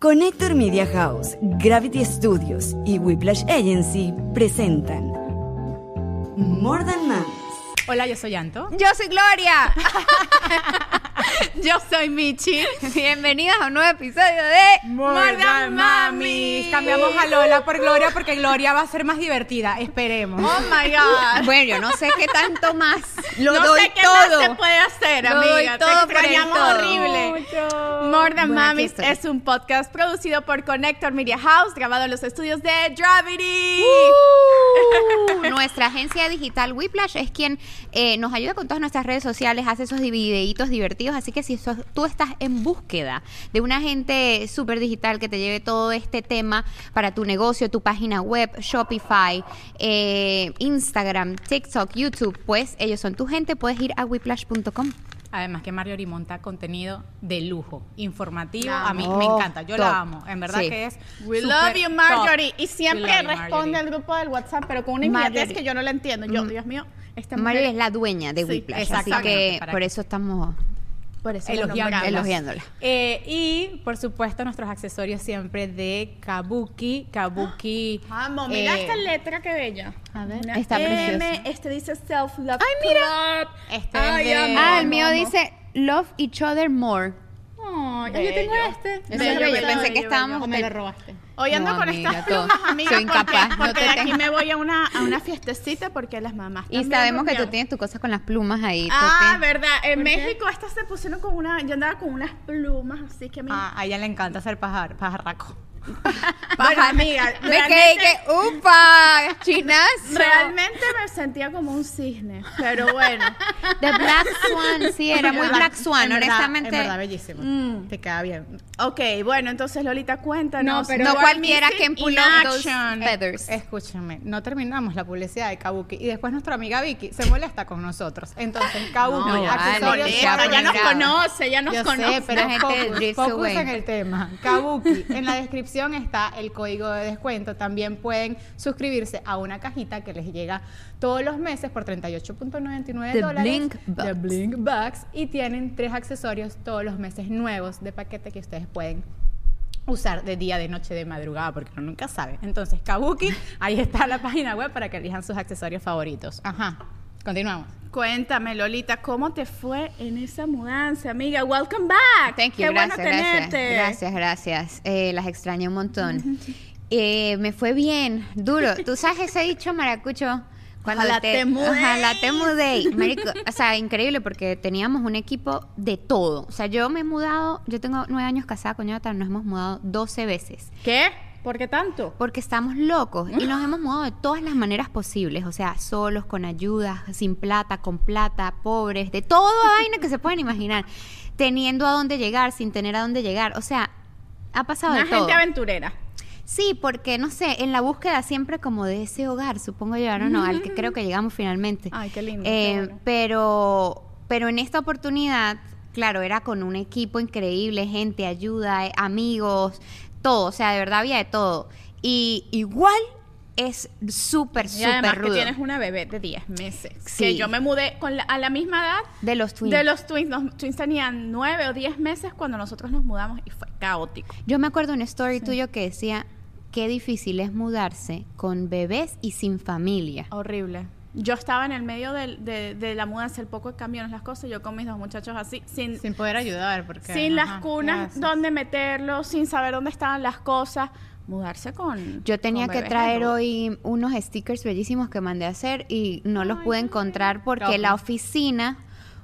Connector Media House, Gravity Studios y Whiplash Agency presentan More Than. Hola, yo soy Anto. Yo soy Gloria. Yo soy Michi. Bienvenidas a un nuevo episodio de Morgan Mamis. Cambiamos a Lola por Gloria porque Gloria va a ser más divertida. Esperemos. Oh my God. Bueno, yo no sé qué tanto más. Lo no doy sé qué todo. más se puede hacer, Lo doy amiga. todo Te extrañamos todo. horrible. Mucho. More Than Bueno, Mamis es un podcast producido por Connector Media House, grabado en los estudios de Gravity. Uh, nuestra agencia digital Whiplash es quien eh, nos ayuda con todas nuestras redes sociales, hace esos videitos divertidos. Así que si sos- tú estás en búsqueda de un agente súper digital que te lleve todo este tema para tu negocio, tu página web, Shopify, eh, Instagram, TikTok, YouTube, pues ellos son tu gente. Puedes ir a whiplash.com. Además que Marjorie monta contenido de lujo, informativo. A mí me encanta, yo Top. la amo. En verdad Sí. que es We love you, Marjorie. top. Y siempre responde Marjorie. al grupo del WhatsApp, pero con una inmediatez Marjorie. que yo no la entiendo. Yo, Dios mío, esta mujer... Mario es la dueña de Sí, Whiplash, así que por que- eso estamos Por eso la Elogiándola. Eh, y por supuesto nuestros accesorios siempre de Kabuki. Kabuki. Amo, mira eh, esta letra que bella. A ver. Una Está M, preciosa. Este dice Self Love Ay, mira. Club. Este Ay, es de- amo. Ah, el mío amo. dice Love each other more. Ay, yo tengo este. Es bello, bello, pensé bello, que estábamos bello. ¿O me lo robaste? Hoy ando No, con amiga, estas plumas, amiga, Soy porque, incapaz, no porque te de aquí tengo. me voy a una, a una fiestecita porque las mamás Y sabemos que tú tienes tu cosa con las plumas ahí. Ah, tienes- verdad. En. México estas se pusieron con una... Yo andaba con unas plumas, así que a mí... Ah, a ella le encanta hacer pajar, pajarraco. Bueno, amiga, Me quedé realmente, que, upa, chinas. realmente me sentía como un cisne, pero bueno. The Black Swan, sí, era muy Black Swan, En verdad, honestamente. En verdad, bellísimo. Mm. Te queda bien. Ok, bueno, entonces Lolita, cuéntanos. No, pero no cualquiera those action. feathers. Escúchame, no terminamos la publicidad de Kabuki y después nuestra amiga Vicky se molesta con nosotros. Entonces, Kabuki, No, ya, accesorios vale, Molesta, ya nos conoce, ya nos Yo conoce. sé, pero La gente focus, focus en el tema. Kabuki, en la descripción está el código de descuento. También pueden suscribirse a una cajita que les llega todos los meses por 38.99 The dólares. Blink The Bucks. Blink Bucks. Y tienen tres accesorios todos los meses nuevos de paquete que ustedes pueden usar de día, de noche, de madrugada, porque uno nunca sabe. Entonces, Kabuki, ahí está la página web para que elijan sus accesorios favoritos. Ajá. Continuamos. Cuéntame, Lolita, ¿cómo te fue en esa mudanza, amiga? Welcome back. Thank you, Qué gracias, bueno gracias. tenerte. Gracias, gracias. Eh, las extraño un montón. Eh, me fue bien, duro. ¿Tú sabes ese dicho maracucho? Ojalá te mudéis. Ojalá te mudéis. Marico, o sea, increíble porque teníamos un equipo de todo. O sea, yo me he mudado, yo tengo nueve años casada con Jonathan, nos hemos mudado 12 veces. ¿Qué? ¿Por qué tanto? Porque estamos locos y nos hemos mudado de todas las maneras posibles, o sea, solos, con ayuda, sin plata, con plata, pobres, de toda vaina que se pueden imaginar, teniendo a dónde llegar, sin tener a dónde llegar, o sea, ha pasado Una de todo. gente aventurera. Sí, porque no sé, en la búsqueda siempre como de ese hogar, supongo yo, no, no, al que creo que llegamos finalmente. Ay, qué lindo, Eh, qué bueno. Pero, pero en esta oportunidad, claro, era con un equipo increíble, gente, ayuda, eh, amigos, todo, o sea, de verdad había de todo. Y igual es súper, súper que rudo. tienes una bebé de 10 meses. Sí. Que yo me mudé con la- a la misma edad De los twins. de los twins. Los twins tenían 9 o 10 meses cuando nosotros nos mudamos y fue caótico. Yo me acuerdo una story tuyo que decía, qué difícil es mudarse con bebés y sin familia. Horrible. Yo estaba en el medio del- de, de la mudanza, el poco de camiones, las cosas, yo con mis dos muchachos así, sin, Sin poder ayudar, porque. sin ajá, las ¿qué cunas, dónde meterlos, sin saber dónde estaban las cosas. Mudarse con. Yo tenía con que bebés traer hoy unos stickers bellísimos que mandé a hacer y no los pude encontrar porque la oficina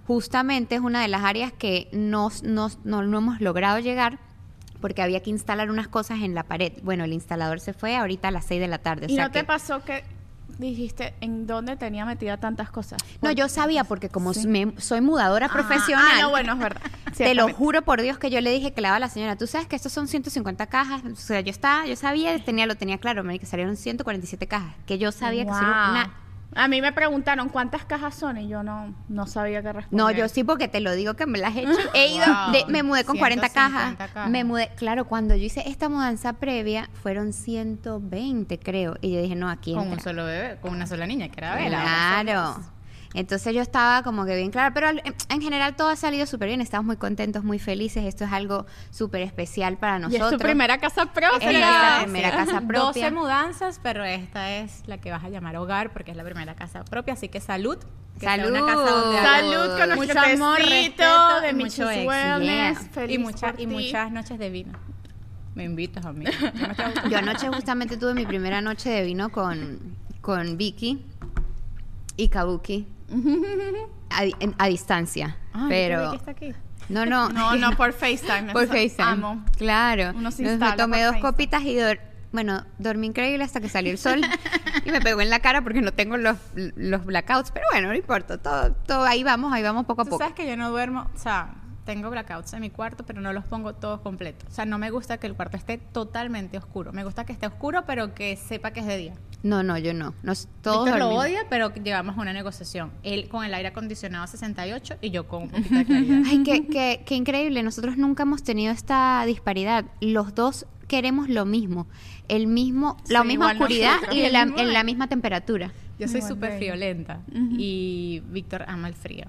justamente es una de las áreas que nos, nos- no, no hemos logrado llegar porque había que instalar unas cosas en la pared. Bueno, el instalador se fue ahorita a las 6 de la tarde. o ¿Y sea no te que- pasó que dijiste en dónde tenía metida tantas cosas? No, yo sabía porque como me- soy mudadora Ah, profesional. Ah, no, bueno, es verdad. Te lo juro por Dios que yo le dije que daba a la señora, tú sabes que estos son 150 cajas, o sea, yo estaba, yo sabía, tenía, lo tenía claro, me que salieron 147 cajas, que yo sabía que Wow. una A mí me preguntaron cuántas cajas son y yo no, no sabía qué responder. No, yo sí porque te lo digo que me las he hecho. He ido, Wow, de- me mudé con 40 cajas, 150 cajas. Me mudé, claro, cuando yo hice esta mudanza previa fueron 120, creo. Y yo dije, no, aquí Con un solo bebé, con una sola niña, que era Bella. Claro. Entonces yo estaba como que bien clara, pero en general todo ha salido súper bien, estamos muy contentos, muy felices, esto es algo súper especial para Y nosotros. es tu primera casa propia. Es nuestra primera casa 12 propia. mudanzas, pero esta es la que vas a llamar hogar porque es la primera casa propia, así que salud. que Salud. una casa donde haya Salud con nuestro mucho amor, respeto de y mucho éxito. Wellness. Yeah. Feliz y, mucha- y muchas noches de vino. Me invitas a mí. Yo anoche justamente tuve mi primera noche de vino con, con Vicky y Kabuki a, di- en- a distancia, Ay, pero... ¿Vicky está aquí? No, no. No, no, por FaceTime. Por FaceTime. Amo. Claro. Uno se Entonces instala me tomé dos FaceTime. copitas y dor- bueno, dormí increíble hasta que salió el sol y me pegó en la cara porque no tengo los, los blackouts, pero bueno, no importa, todo, todo ahí vamos, ahí vamos poco a Tú poco. sabes que yo no duermo, o sea, tengo blackouts en mi cuarto, pero no los pongo todos completos. O sea, no me gusta que el cuarto esté totalmente oscuro. Me gusta que esté oscuro, pero que sepa que es de día. No, no, yo no. Nos, todos Víctor lo odia, pero llegamos a una negociación. Él con el aire acondicionado a 68 y yo con un poquito de claridad. Ay, qué, qué, qué increíble. Nosotros nunca hemos tenido esta disparidad. Los dos queremos lo mismo. El mismo, la Sí, misma igual oscuridad nosotros. y la, en la misma temperatura. Yo soy súper friolenta y Víctor ama el frío.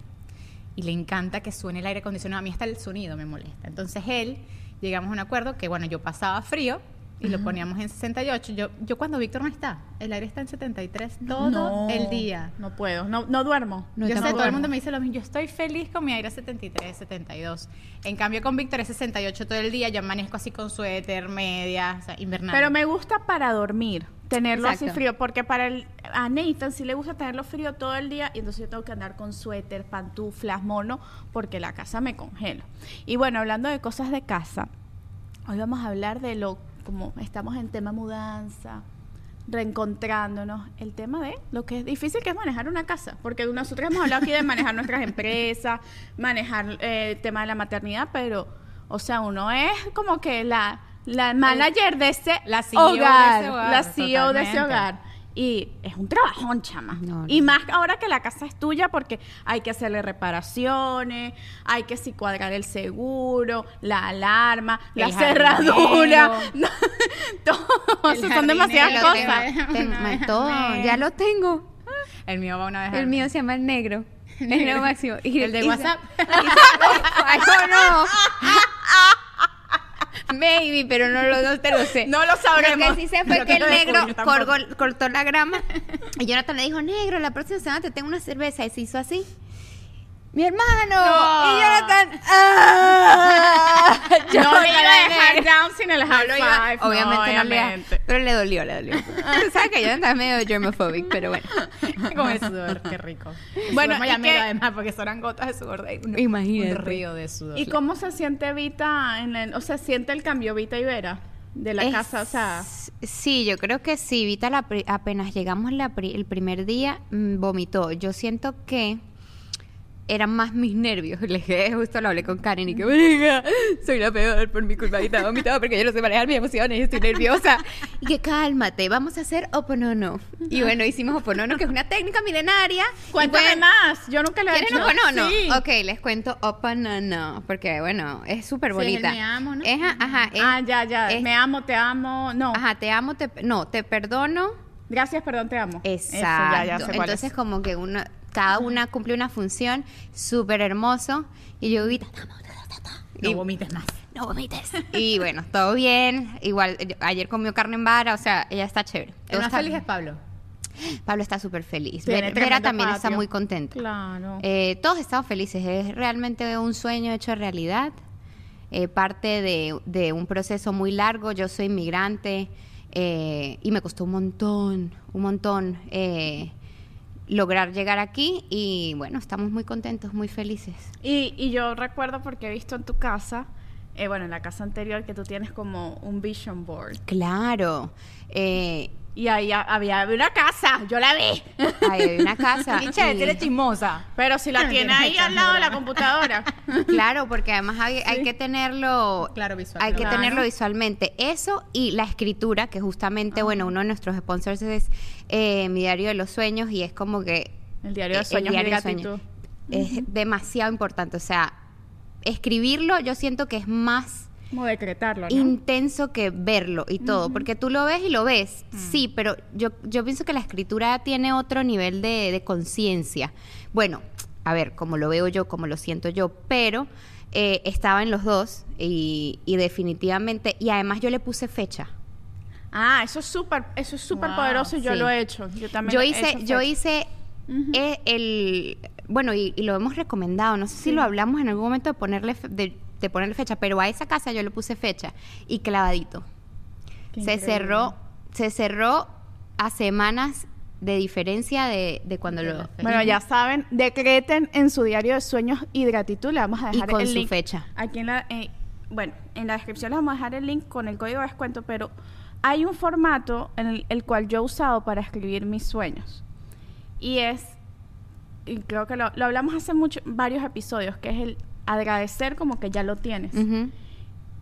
Y le encanta que suene el aire acondicionado. A mí hasta el sonido me molesta. Entonces él, llegamos a un acuerdo que, bueno, yo pasaba frío y lo poníamos en 68. Yo, yo cuando Víctor no está, el aire está en 73 todo No, el día. No puedo, no, no duermo. No, yo sé, tampoco. todo el mundo me dice lo mismo. Yo estoy feliz con mi aire 73, 72. En cambio, con Víctor es 68 todo el día. Yo amanezco así con suéter, media, o sea, invernal. Pero me gusta para dormir, tenerlo así frío, porque para el, a Nathan sí le gusta tenerlo frío todo el día y entonces yo tengo que andar con suéter, pantuflas, mono, porque la casa me congela. Y bueno, hablando de cosas de casa, hoy vamos a hablar de lo, como estamos en tema mudanza, reencontrándonos, el tema de lo que es difícil que es manejar una casa, porque nosotros hemos hablado aquí de manejar nuestras empresas, manejar eh, el tema de la maternidad, pero, o sea, uno es como que la, la manager de ese La CEO de hogar, ese hogar, la CEO de ese hogar. Y es un trabajón, chama. No, y más ahora que la casa es tuya porque hay que hacerle reparaciones, hay que si cuadrar el seguro, la alarma, la El cerradura. jardinero. todo. El Eso son demasiadas cosas. todo, ya lo tengo. El mío va una vez El al mío se llama el negro. El negro máximo. Y- El de y- WhatsApp. Ay, no, no. Maybe, pero no, lo, no te lo sé. No lo sabremos. Lo que sí sé fue que que el negro cortó la grama. Y Jonathan le dijo, negro, la próxima semana te tengo una cerveza. Y se hizo así. Mi hermano. No. Y Jonathan. ¡ah! no le iba a dejar down sin el high No iba- five. obviamente no, le iba- obviamente. pero le dolió, le dolió. Sabes que Jonathan es medio germophobic, pero bueno. Con el sudor, qué rico. Bueno, ¿y qué- además, porque son gotas de sudor. de- un- Imagínate. Un río de sudor. ¿Y cómo se siente Vita en el, o sea, siente el cambio Vita y Vera de la Es- casa, o sea, Sí, yo creo que sí. Vita la pri- apenas llegamos la pri- el primer día mm, vomitó. Yo siento que eran más mis nervios. Le dije, justo lo hablé con Karen y que, "Marica, soy la peor por mi culpa. Vita vomitó porque yo no sé manejar mis emociones y estoy nerviosa. Y que cálmate, vamos a hacer oponono. Y bueno, hicimos oponono, que es una técnica milenaria. Y cuéntame bueno, más, yo nunca lo he ¿Quieren hecho. oponono? Sí. Ok, les cuento oponono, porque bueno, es súper Sí, bonita. me amo, ¿no? Es- ajá, es- ah, ya, ya, es- me amo, te amo, no, Ajá, te amo, te, no, te perdono. gracias, perdón, te amo. Eso, Exacto. ya, ya cuál Entonces es. como que uno, cada una cumple una función súper hermoso y yo amo, No vomites más. no vomites. Y bueno, todo bien. Igual, yo- ayer comió carne en vara, o sea, ella está chévere. El Todo más feliz es. Pablo. Pablo está súper feliz. Vera tremendo también está muy contenta. Claro. Eh, todos estamos felices. Es realmente un sueño hecho realidad. Eh, parte de, de un proceso muy largo. Yo soy inmigrante eh, y me costó un montón, un montón eh, lograr llegar aquí. Y bueno, estamos muy contentos, muy felices. Y, y yo recuerdo porque he visto en tu casa, eh, bueno, en la casa anterior, que tú tienes como un vision board. Claro. Eh, Y ahí ha- había una casa, yo la vi. ahí hay una casa. Y che, eres chismosa. Pero si la tiene ahí al lado de la computadora. Claro, porque además hay, hay que tenerlo Claro, visual. Hay que Claro. tenerlo visualmente. Eso y la escritura, que justamente, bueno, uno de nuestros sponsors es eh, Mi Diario de los Sueños y es como que... El diario de eh, sueños, diario mi de sueños. gratitud. Es demasiado importante. O sea, escribirlo yo siento que es más Como decretarlo, ¿no? intenso que verlo y todo, porque tú lo ves y lo ves, Mm. sí, pero yo, yo pienso que la escritura tiene otro nivel de, de conciencia. Bueno, a ver, como lo veo yo, como lo siento yo, pero eh, estaba en los dos y, y definitivamente, y además yo le puse fecha. Ah, eso es súper, eso es súper Wow, poderoso y yo sí. lo he hecho. Yo también Yo he hice, hecho yo hice Ujú. eh, el, bueno, y, y lo hemos recomendado, no sé si lo hablamos en algún momento de ponerle, de, de ponerle fecha, pero a esa casa yo le puse fecha y clavadito. Qué se increíble. cerró, se cerró a semanas de diferencia de, de cuando De lo... Bueno, ya saben, decreten en su diario de sueños y gratitud. Le vamos a Y dejar con el su link fecha. Aquí en la, eh, bueno, en la descripción les vamos a dejar el link con el código de descuento, pero hay un formato en el, el cual yo he usado para escribir mis sueños. Y es, y creo que lo, lo hablamos hace mucho, varios episodios, que es el agradecer como que ya lo tienes.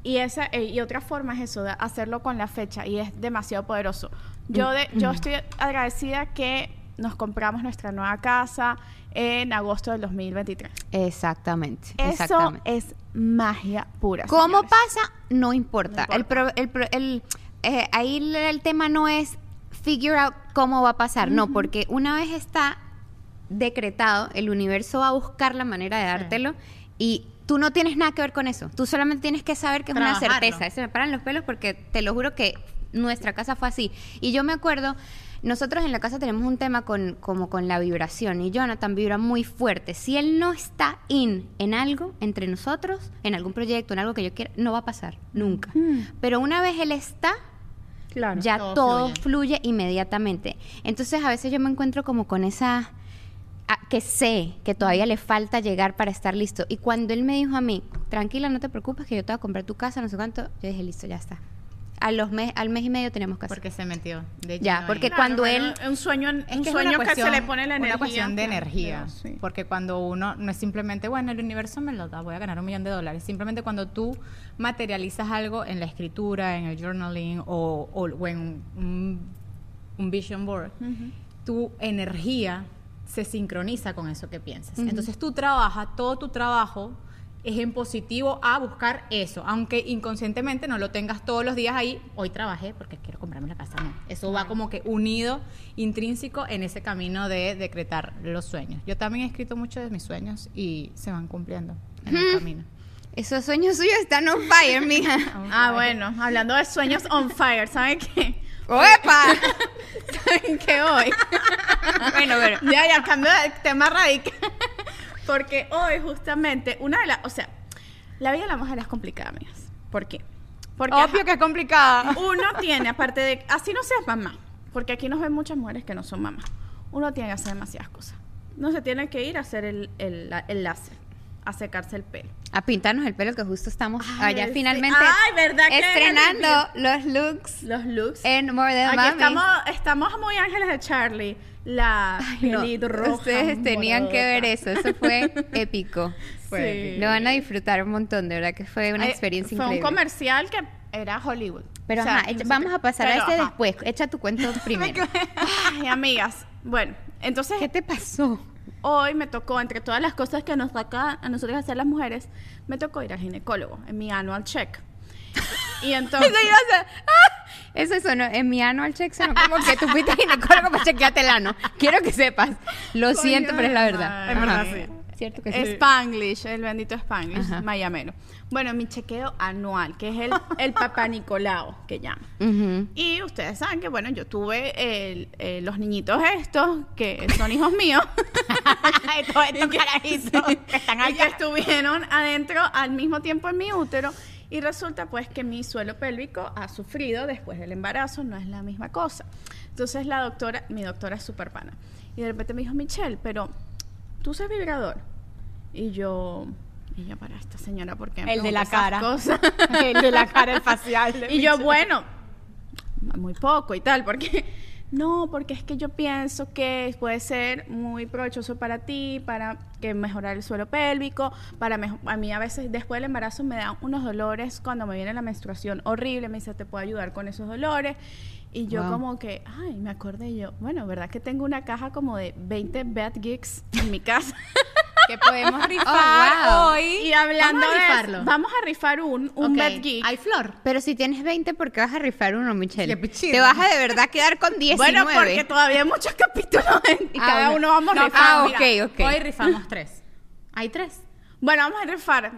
Y esa eh, y otra forma es eso, de hacerlo con la fecha y es demasiado poderoso. Yo de, yo estoy agradecida que nos compramos nuestra nueva casa en agosto del 2023. Exactamente, Eso exactamente. es magia pura. ¿Cómo señores. pasa? No importa. No El pro- el pro- el, eh, ahí el, el tema no es figure out cómo va a pasar, no, porque una vez está decretado, el universo va a buscar la manera de dártelo y tú no tienes nada que ver con eso. Tú solamente tienes que saber que es una certeza. Se me paran los pelos porque te lo juro que nuestra casa fue así. Y yo me acuerdo, nosotros en la casa tenemos un tema con, como con la vibración y Jonathan vibra muy fuerte. Si él no está in en algo entre nosotros, en algún proyecto, en algo que yo quiera, no va a pasar nunca. Mm. Pero una vez él está, Claro. ya todo todo, fluye. fluye. inmediatamente. Entonces a veces yo me encuentro como con esa que sé que todavía le falta llegar para estar listo. Y cuando él me dijo a mí, tranquila, no te preocupes, que yo te voy a comprar tu casa, no sé cuánto, yo dije, listo, ya está. A los mes, al mes y medio tenemos casa. Porque se metió. De Ya, porque. Claro, cuando él- un sueño, un Es que es sueño una que cuestión, se le pone la energía. una cuestión de energía. sí. Porque cuando uno no es simplemente, bueno, el universo me lo da, voy a ganar un millón de dólares. Simplemente cuando tú materializas algo en la escritura, en el journaling o, o- o en un, un vision board, Ujú. tu energía se sincroniza con eso que piensas. Entonces tú trabajas, todo tu trabajo es en positivo a buscar eso, aunque inconscientemente no lo tengas todos los días ahí, hoy trabajé porque quiero comprarme la casa, no. Eso va como que unido, intrínseco en ese camino de decretar los sueños. Yo también he escrito muchos de mis sueños y se van cumpliendo en el camino. Esos sueños suyos están on fire, mija. Ah, bueno, hablando de sueños on fire, ¿saben qué? ¡Oepa! ¿Saben qué hoy? bueno, pero... ya, ya, cambio de tema radical. Porque hoy, justamente, una de las. O sea, la vida de la mujer es complicada, amigas. ¿Por qué? Porque Obvio ajá, que es complicada. uno tiene, aparte de. Así no seas mamá. Porque aquí nos ven muchas mujeres que no son mamás. Uno tiene que hacer demasiadas cosas. No se tiene que ir a hacer el, el, el láser, a secarse el pelo. A pintarnos el pelo que justo estamos Ay, allá sí. finalmente Ay, ¿verdad que estrenando los looks Los looks. en More Than Aquí Mami. estamos, estamos muy ángeles de Charlie. La Ay, no, Ustedes tenían que ver eso, eso fue épico. Fue Sí. Lo van a disfrutar un montón, de verdad que fue una experiencia fue increíble. un comercial que era Hollywood. Pero O sea, ajá, no echa- sé vamos a pasar a Pero, este ajá. después. Echa tu cuento primero. Ay, amigas. Bueno, entonces ¿Qué te pasó? Hoy me tocó, entre todas las cosas que nos toca a nosotros hacer las mujeres, me tocó ir al ginecólogo en mi annual check. Y entonces. Eso iba a ser- ¡Ah! Eso sonó, en mi annual check sonó como que tú fuiste ginecólogo para chequearte el ano. Quiero que sepas. Lo Coño siento, pero es la verdad. Es verdad, sí. Cierto que sí. Spanglish, el bendito Spanglish, Ajá. mayamero. Bueno, mi chequeo anual, que es el, el papá Nicolao, que llaman. Ujú. Y ustedes saben que, bueno, yo tuve el- eh, los niñitos estos, que son hijos míos. Todos estos carajitos que están y que allá. estuvieron adentro al mismo tiempo en mi útero. Y resulta pues que mi suelo pélvico ha sufrido después del embarazo, no es la misma cosa. Entonces la doctora, mi doctora es súper pana. Y de repente me dijo, Michelle, pero tú usas vibrador. Y yo, y yo para esta señora, porque El de la cara. Cosas? El de la cara, el facial. Y yo, bueno, muy poco y tal, porque no, porque es que yo pienso que puede ser muy provechoso para ti, para que mejorar el suelo pélvico, para a mí a veces después del embarazo me dan unos dolores cuando me viene la menstruación horrible, me dice, "Te puedo ayudar con esos dolores." Y yo Wow. como que, ay, me acordé yo, bueno, ¿verdad que tengo una caja como de 20 bad gigs en mi casa? que podemos rifar wow. hoy. Y hablando Vamos a de rifarlo. eso, vamos a rifar un, un Ok, Bed Geek. Hay flor. Pero si tienes 20, ¿por qué vas a rifar uno, Michelle? Te vas a de verdad quedar con 19. Bueno, porque todavía hay muchos capítulos en- y Ah, cada bueno. uno vamos No, rifando. ah, mira, ok, ok. Hoy rifamos tres. Hay tres. Bueno, vamos a rifar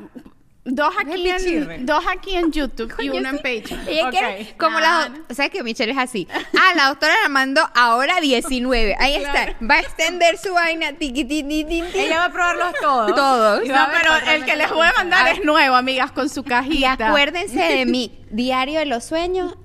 dos aquí, en, dos aquí en YouTube y uno en. Patreon. Ella Ok. quiere, como Claro. la, ¿sabes que Michelle es así? Ah, la doctora la mandó ahora 19. Ahí Claro. está. Va a extender su vaina. Tiqui, ti, ti, ti, ti. Ella va a probarlos todos. Todos. No, pero el que les voy a mandar A es nuevo, amigas, con su Y cajita. acuérdense de mi diario de los sueños.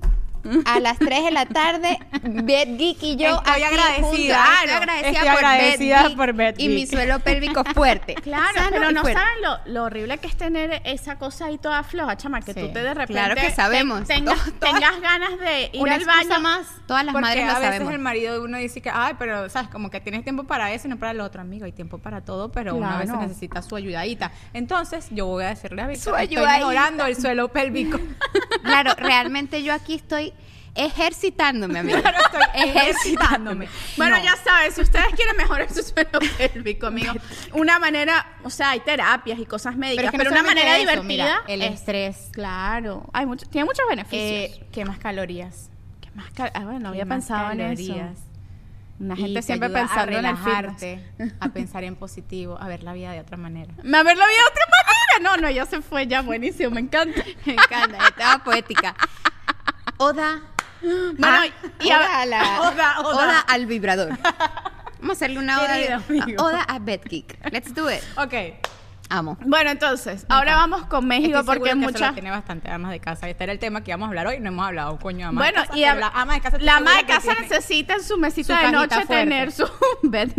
A las 3 de la tarde, Beth Geek y yo Estoy aquí agradecida. juntas. Claro, Estoy agradecida, estoy por, agradecida Beth Geek por Beth y mi suelo pélvico fuerte. Claro, Sano pero no fuerte. saben lo, lo horrible que es tener esa cosa ahí toda floja, chama, que Sí, tú te de repente claro que sabemos. te- tengas, Todas- tengas ganas de ir Una al baño más. Todas las porque madres lo a veces sabemos. el marido de uno dice que, ay, pero, ¿sabes? Como que tienes tiempo para eso y no para lo otro, amigo. Hay tiempo para todo, pero una vez Claro. necesita su ayudadita. Entonces, yo voy a decirle a Su estoy mejorando el suelo pélvico. Claro, realmente yo aquí estoy ejercitándome, amiga. Claro, estoy ejercitándome. Bueno, No. ya saben, si ustedes quieren mejorar su suelo pélvico, amigo, una manera, o sea, hay terapias y cosas médicas, es que pero, no una manera eso, divertida. mira, el es- estrés. Claro, hay mucho, tiene muchos beneficios. Eh, ¿Qué más calorías? ¿Qué más cal- ah, bueno, no había ¿Qué más pensado en eso. calorías? Una Y gente te siempre pensando a en el relajarte, a pensar en positivo, a ver la vida de otra manera. Me haberlo visto de otra manera. No, no, ya se fue, ya buenísimo, me encanta. Me encanta, estaba poética. Oda. Bueno, a- y a- oda, a la- Oda, oda. oda al vibrador. Vamos a hacerle una oda, Querido amigo. oda a Bed Geek. Let's do it. Ok. Amo. Bueno, entonces, ahora vamos con México Estoy porque muchas tiene bastante amas de casa. Este era el tema que íbamos a hablar hoy. No hemos hablado, coño, ama Bueno, de casa. y pero a- la ama de casa, la ama de casa necesita en su mesita su de noche fuerte. tener su bed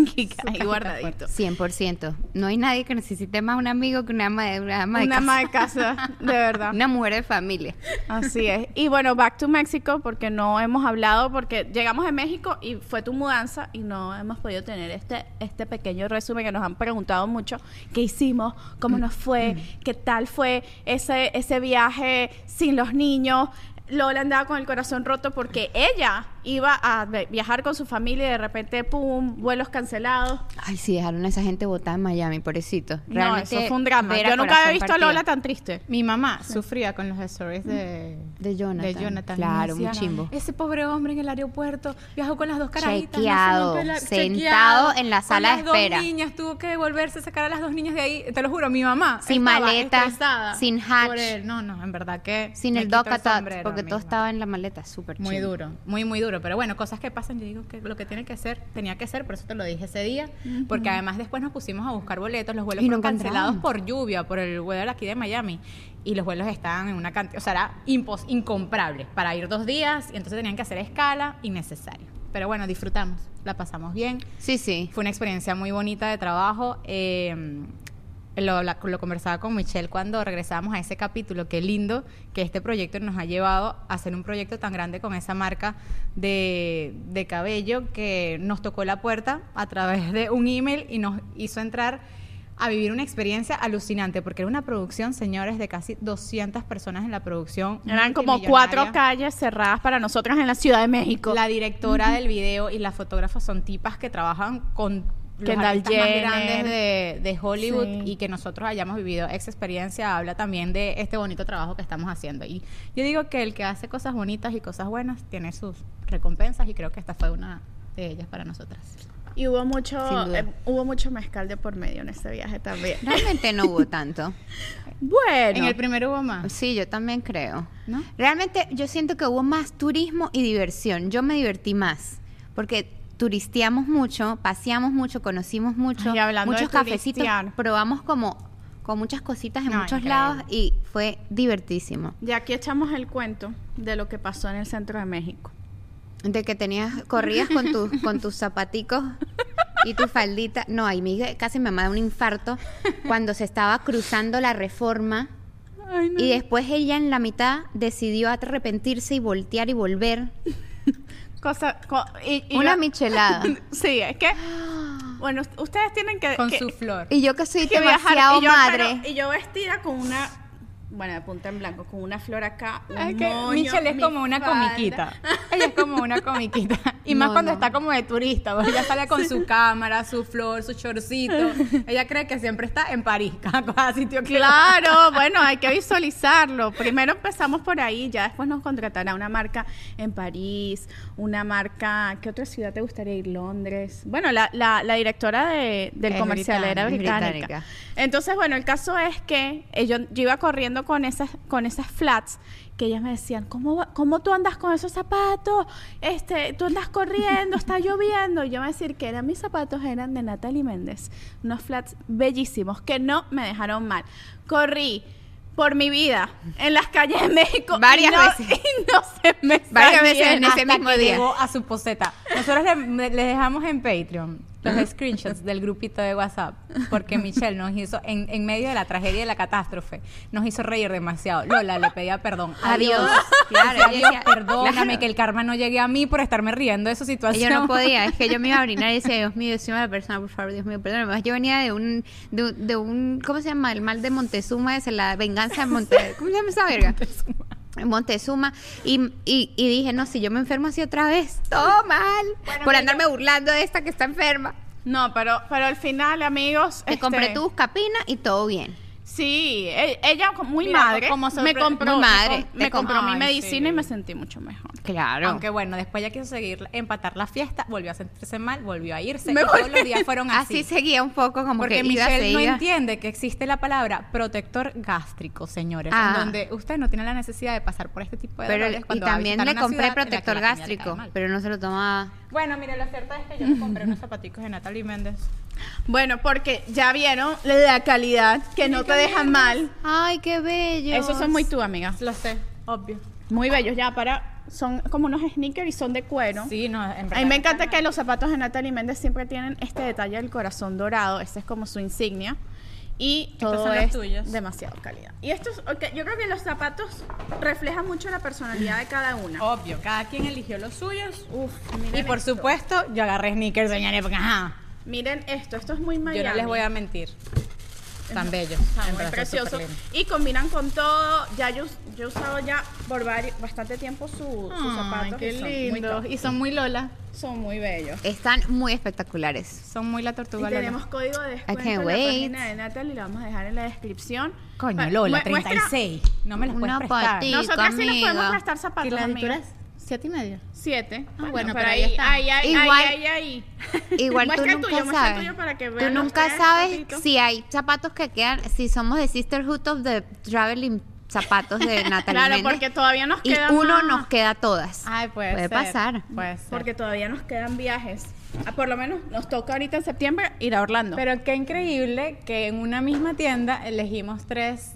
ahí guardadito. 100%. No hay nadie que necesite más un amigo que una ama de, una ama de Una casa. ama de casa, de verdad. Una mujer de familia. Así es. Y bueno, back to México porque no hemos hablado porque llegamos de México y fue tu mudanza y no hemos podido tener este este pequeño resumen que nos han preguntado mucho qué hicimos, cómo nos fue, qué tal fue ese ese viaje sin los niños. Lola andaba con el corazón roto porque ella iba a viajar con su familia y de repente pum, vuelos cancelados. Ay, sí, dejaron a esa gente botada en Miami, pobrecito. no, Realmente eso fue un drama. Yo nunca había visto a. Lola tan triste. Mi mamá sufría con los stories de, De Jonathan. de Jonathan. Claro, me muy chimbo. Ese pobre hombre en el aeropuerto viajó con las dos carajitas. no Chequeado, rompe la- sentado chequeado, en la con sala de las espera. dos niñas, tuvo que devolverse, sacar a las dos niñas de ahí. Te lo juro, mi mamá. Sin maleta, sin hatch. por él. No, no, en verdad que. Sin el dock porque todo estaba en la maleta, súper Muy duro, muy, muy duro. Pero bueno, cosas que pasan, yo digo que lo que tiene que ser, tenía que ser, por eso te lo dije ese día. Porque además después nos pusimos a buscar boletos, los vuelos Y no fueron cancelados encontramos. por lluvia, por el weather aquí de Miami. Y los vuelos estaban en una cantidad, o sea, era impos, incomparable para ir dos días y entonces tenían que hacer escala, innecesario. Pero bueno, disfrutamos, la pasamos bien. Sí, sí. Fue una experiencia muy bonita de trabajo. eh, lo, la- lo conversaba con Michelle cuando regresábamos a ese capítulo. Qué lindo que este proyecto nos ha llevado a hacer un proyecto tan grande con esa marca de, de cabello que nos tocó la puerta a través de un email y nos hizo entrar a vivir una experiencia alucinante, porque era una producción, señores, de casi 200 personas en la producción. Eran como cuatro calles cerradas para nosotras en la Ciudad de México. La directora del video y la fotógrafa son tipas que trabajan con los Kendall artistas más Jenner. grandes de, de Hollywood Sí. y que nosotros hayamos vivido esa experiencia habla también de este bonito trabajo que estamos haciendo. Y yo digo que el que hace cosas bonitas y cosas buenas tiene sus recompensas y creo que esta fue una de ellas para nosotras. Y hubo mucho, eh, hubo mucho mezcal de por medio en ese viaje también. Realmente no hubo tanto. Bueno, En el primero hubo más, Sí, yo también creo. ¿no? Realmente yo siento que hubo más turismo y diversión. Yo me divertí más. Porque turisteamos mucho, paseamos mucho, conocimos mucho, Ay, muchos cafecitos, probamos como con muchas cositas en No, muchos increíble. lados y fue divertísimo. ya aquí echamos el cuento de lo que pasó en el centro de México. De que tenías, corrías con tus, con tus zapaticos y tu faldita. No, ahí me, casi me da un infarto cuando se estaba cruzando la reforma y después ella en la mitad decidió arrepentirse y voltear y volver. Cosa, co- y- y Una la- michelada. Sí, es que, bueno, ust- ustedes tienen que, Con que- su flor. Y yo que soy que viajar demasiado y yo, madre. pero- y yo vestida con una bueno, de punta en blanco, con una flor acá, un Es que moño, Michelle es como una falda. comiquita. Ella es como una comiquita. Y más cuando no. está como de turista. porque Ella sale con su cámara, su flor, su chorcito. Ella cree que siempre está en París, cada, sitio que. Claro, bueno, hay que visualizarlo. Primero empezamos por ahí, ya después nos contratará una marca en París, una marca, ¿qué otra ciudad te gustaría ir? Londres. Bueno, la, la, la directora de- del Es comercial era británica, británica. británica. Entonces, bueno, el caso es que yo, yo iba corriendo con esas, con esas flats que ellas me decían, ¿cómo, ¿cómo tú andas con esos zapatos? Este, tú andas corriendo, está lloviendo. Y yo me decir que eran mis zapatos, eran de Natalie Méndez. Unos flats bellísimos que no me dejaron mal. Corrí por mi vida en las calles de México. y Varias no- veces. Y no se me Varias veces en ese mismo día. llegó a su poseta. Nosotros le, le dejamos en Patreon los screenshots del grupito de WhatsApp porque Michelle nos hizo, en, en medio de la tragedia y de la catástrofe, nos hizo reír demasiado. Lola le pedía perdón. Adiós. Claro, ella decía, perdóname claro. que el karma no llegue a mí por estarme riendo de su Y situación. yo no podía, es que yo me iba a orinar y decía, Dios mío, Dios mío, la persona, por favor, Dios mío, perdóname. Yo venía de un, de, un- de un, ¿cómo se llama? El mal de Montezuma, es la venganza de Monte, ¿cómo se llama esa verga? Montezuma y, y, y dije, no, si yo me enfermo así otra vez, todo mal, por andarme burlando de esta que está enferma. No, pero, pero al final, amigos. Te este, compré tu buscapina y todo bien. Sí, e- ella muy Mira, madre como me compró, madre, me, compró mi medicina sí. y me sentí mucho mejor. Claro. Aunque bueno, después ya quiso seguir, empatar la fiesta, volvió a sentirse mal, volvió a irse. Me y todos los días fueron así. así seguía un poco como Porque que Michelle no iba. entiende que existe la palabra protector gástrico, señores, Ah. en donde usted no tiene la necesidad de pasar por este tipo de Pero, dolores y cuando a también le compré protector gástrico, pero no se lo tomaba. Bueno, mire, lo cierto es que yo le compré unos zapaticos de Natalie Méndez. Bueno, porque ya vieron la calidad que no te dejan mal. Ay, qué bello. Esos son muy tú, amiga. Lo sé, obvio. Muy bellos ya para son como unos sneakers y son de cuero. Sí, no, en verdad. A mí me encanta que los zapatos de Natalie Méndez siempre tienen este detalle del corazón dorado. Este es como su insignia. Y todo son los es tuyos. demasiado calidad. Y estos, ok, yo creo que los zapatos reflejan mucho la personalidad de cada una. Obvio, cada quien eligió los suyos. Uf, miren Y por esto. supuesto, yo agarré sneakers, señores, porque ajá. Miren esto, esto es muy Miami. Yo no les voy a mentir. Tan bellos. Está muy precioso. Y combinan con todo. Ya yo, yo he usado ya por vari- bastante tiempo su- sus Ay, zapatos. qué y son muy lindo. top. Y son muy Lola. Son muy bellos. Están muy espectaculares. Son muy la tortuga Y Lola. tenemos código de descuento can't en la wait. página de Natalie, lo vamos a dejar en la descripción. Coño, Pa- Lola, mu- muestra- 36. No me los puedes prestar. patita. Nosotras sí nos podemos prestar zapatos, ¿Y siete y medio? Siete. Ah, bueno, pero pero ahí ahí está. Ahí, ahí, Igual- ahí, ahí, ahí. Igual tú Muestra el nunca tuyo, muestra el sabes. tuyo para que tú nunca sabes si hay zapatos que quedan, si somos de Sisterhood of the Traveling zapatos de Natalie Claro, Méndez, porque todavía nos y queda uno más. nos queda todas. Ay, puede, Puede ser. pasar. Puede ser. Porque todavía nos quedan viajes. Ah, Por lo menos nos toca ahorita en septiembre ir a Orlando. Pero qué increíble que en una misma tienda elegimos tres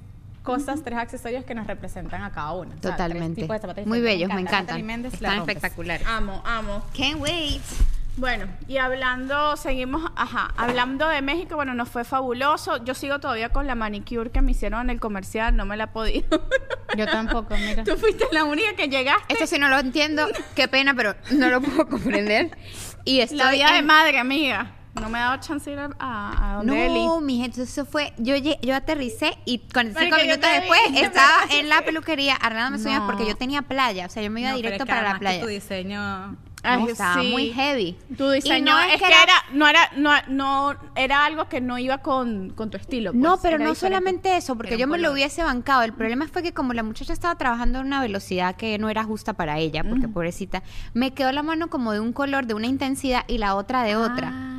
cosas, tres accesorios que nos representan a cada una. O sea, tres Totalmente. tipos de zapatos Muy bellos, me encanta. encantan. Méndez, la Están espectaculares. amo, amo. Can't wait. Bueno, y hablando, seguimos, ajá, hablando de México, bueno, nos fue fabuloso. Yo sigo todavía con la manicure que me hicieron en el comercial, no me la he podido. Yo tampoco, mira. Tú fuiste la única que llegaste. Esto sí no lo entiendo, qué pena, pero no lo puedo comprender. Y estoy la vida de madre, amiga. No me ha dado chance de ir a, a, a donde Eli. No, mi gente, eso fue. Yo, yo aterricé y 45 Marica, yo minutos después vi. estaba en la peluquería arreglándome No. porque yo tenía playa. O sea, yo me iba No, pero directo es que para la además que playa. Tu diseño. Ay, No, estaba sí. muy heavy. Tu diseño no es, que, era, no era, no, no, era algo que no iba con, con tu estilo. No, pues, pero era no diferente. solamente eso, porque Era yo me lo hubiese bancado. El problema fue que como la muchacha estaba trabajando a una velocidad que no era justa para ella, porque pobrecita, me quedó la mano como de un color, de una intensidad y la otra de otra. Ah.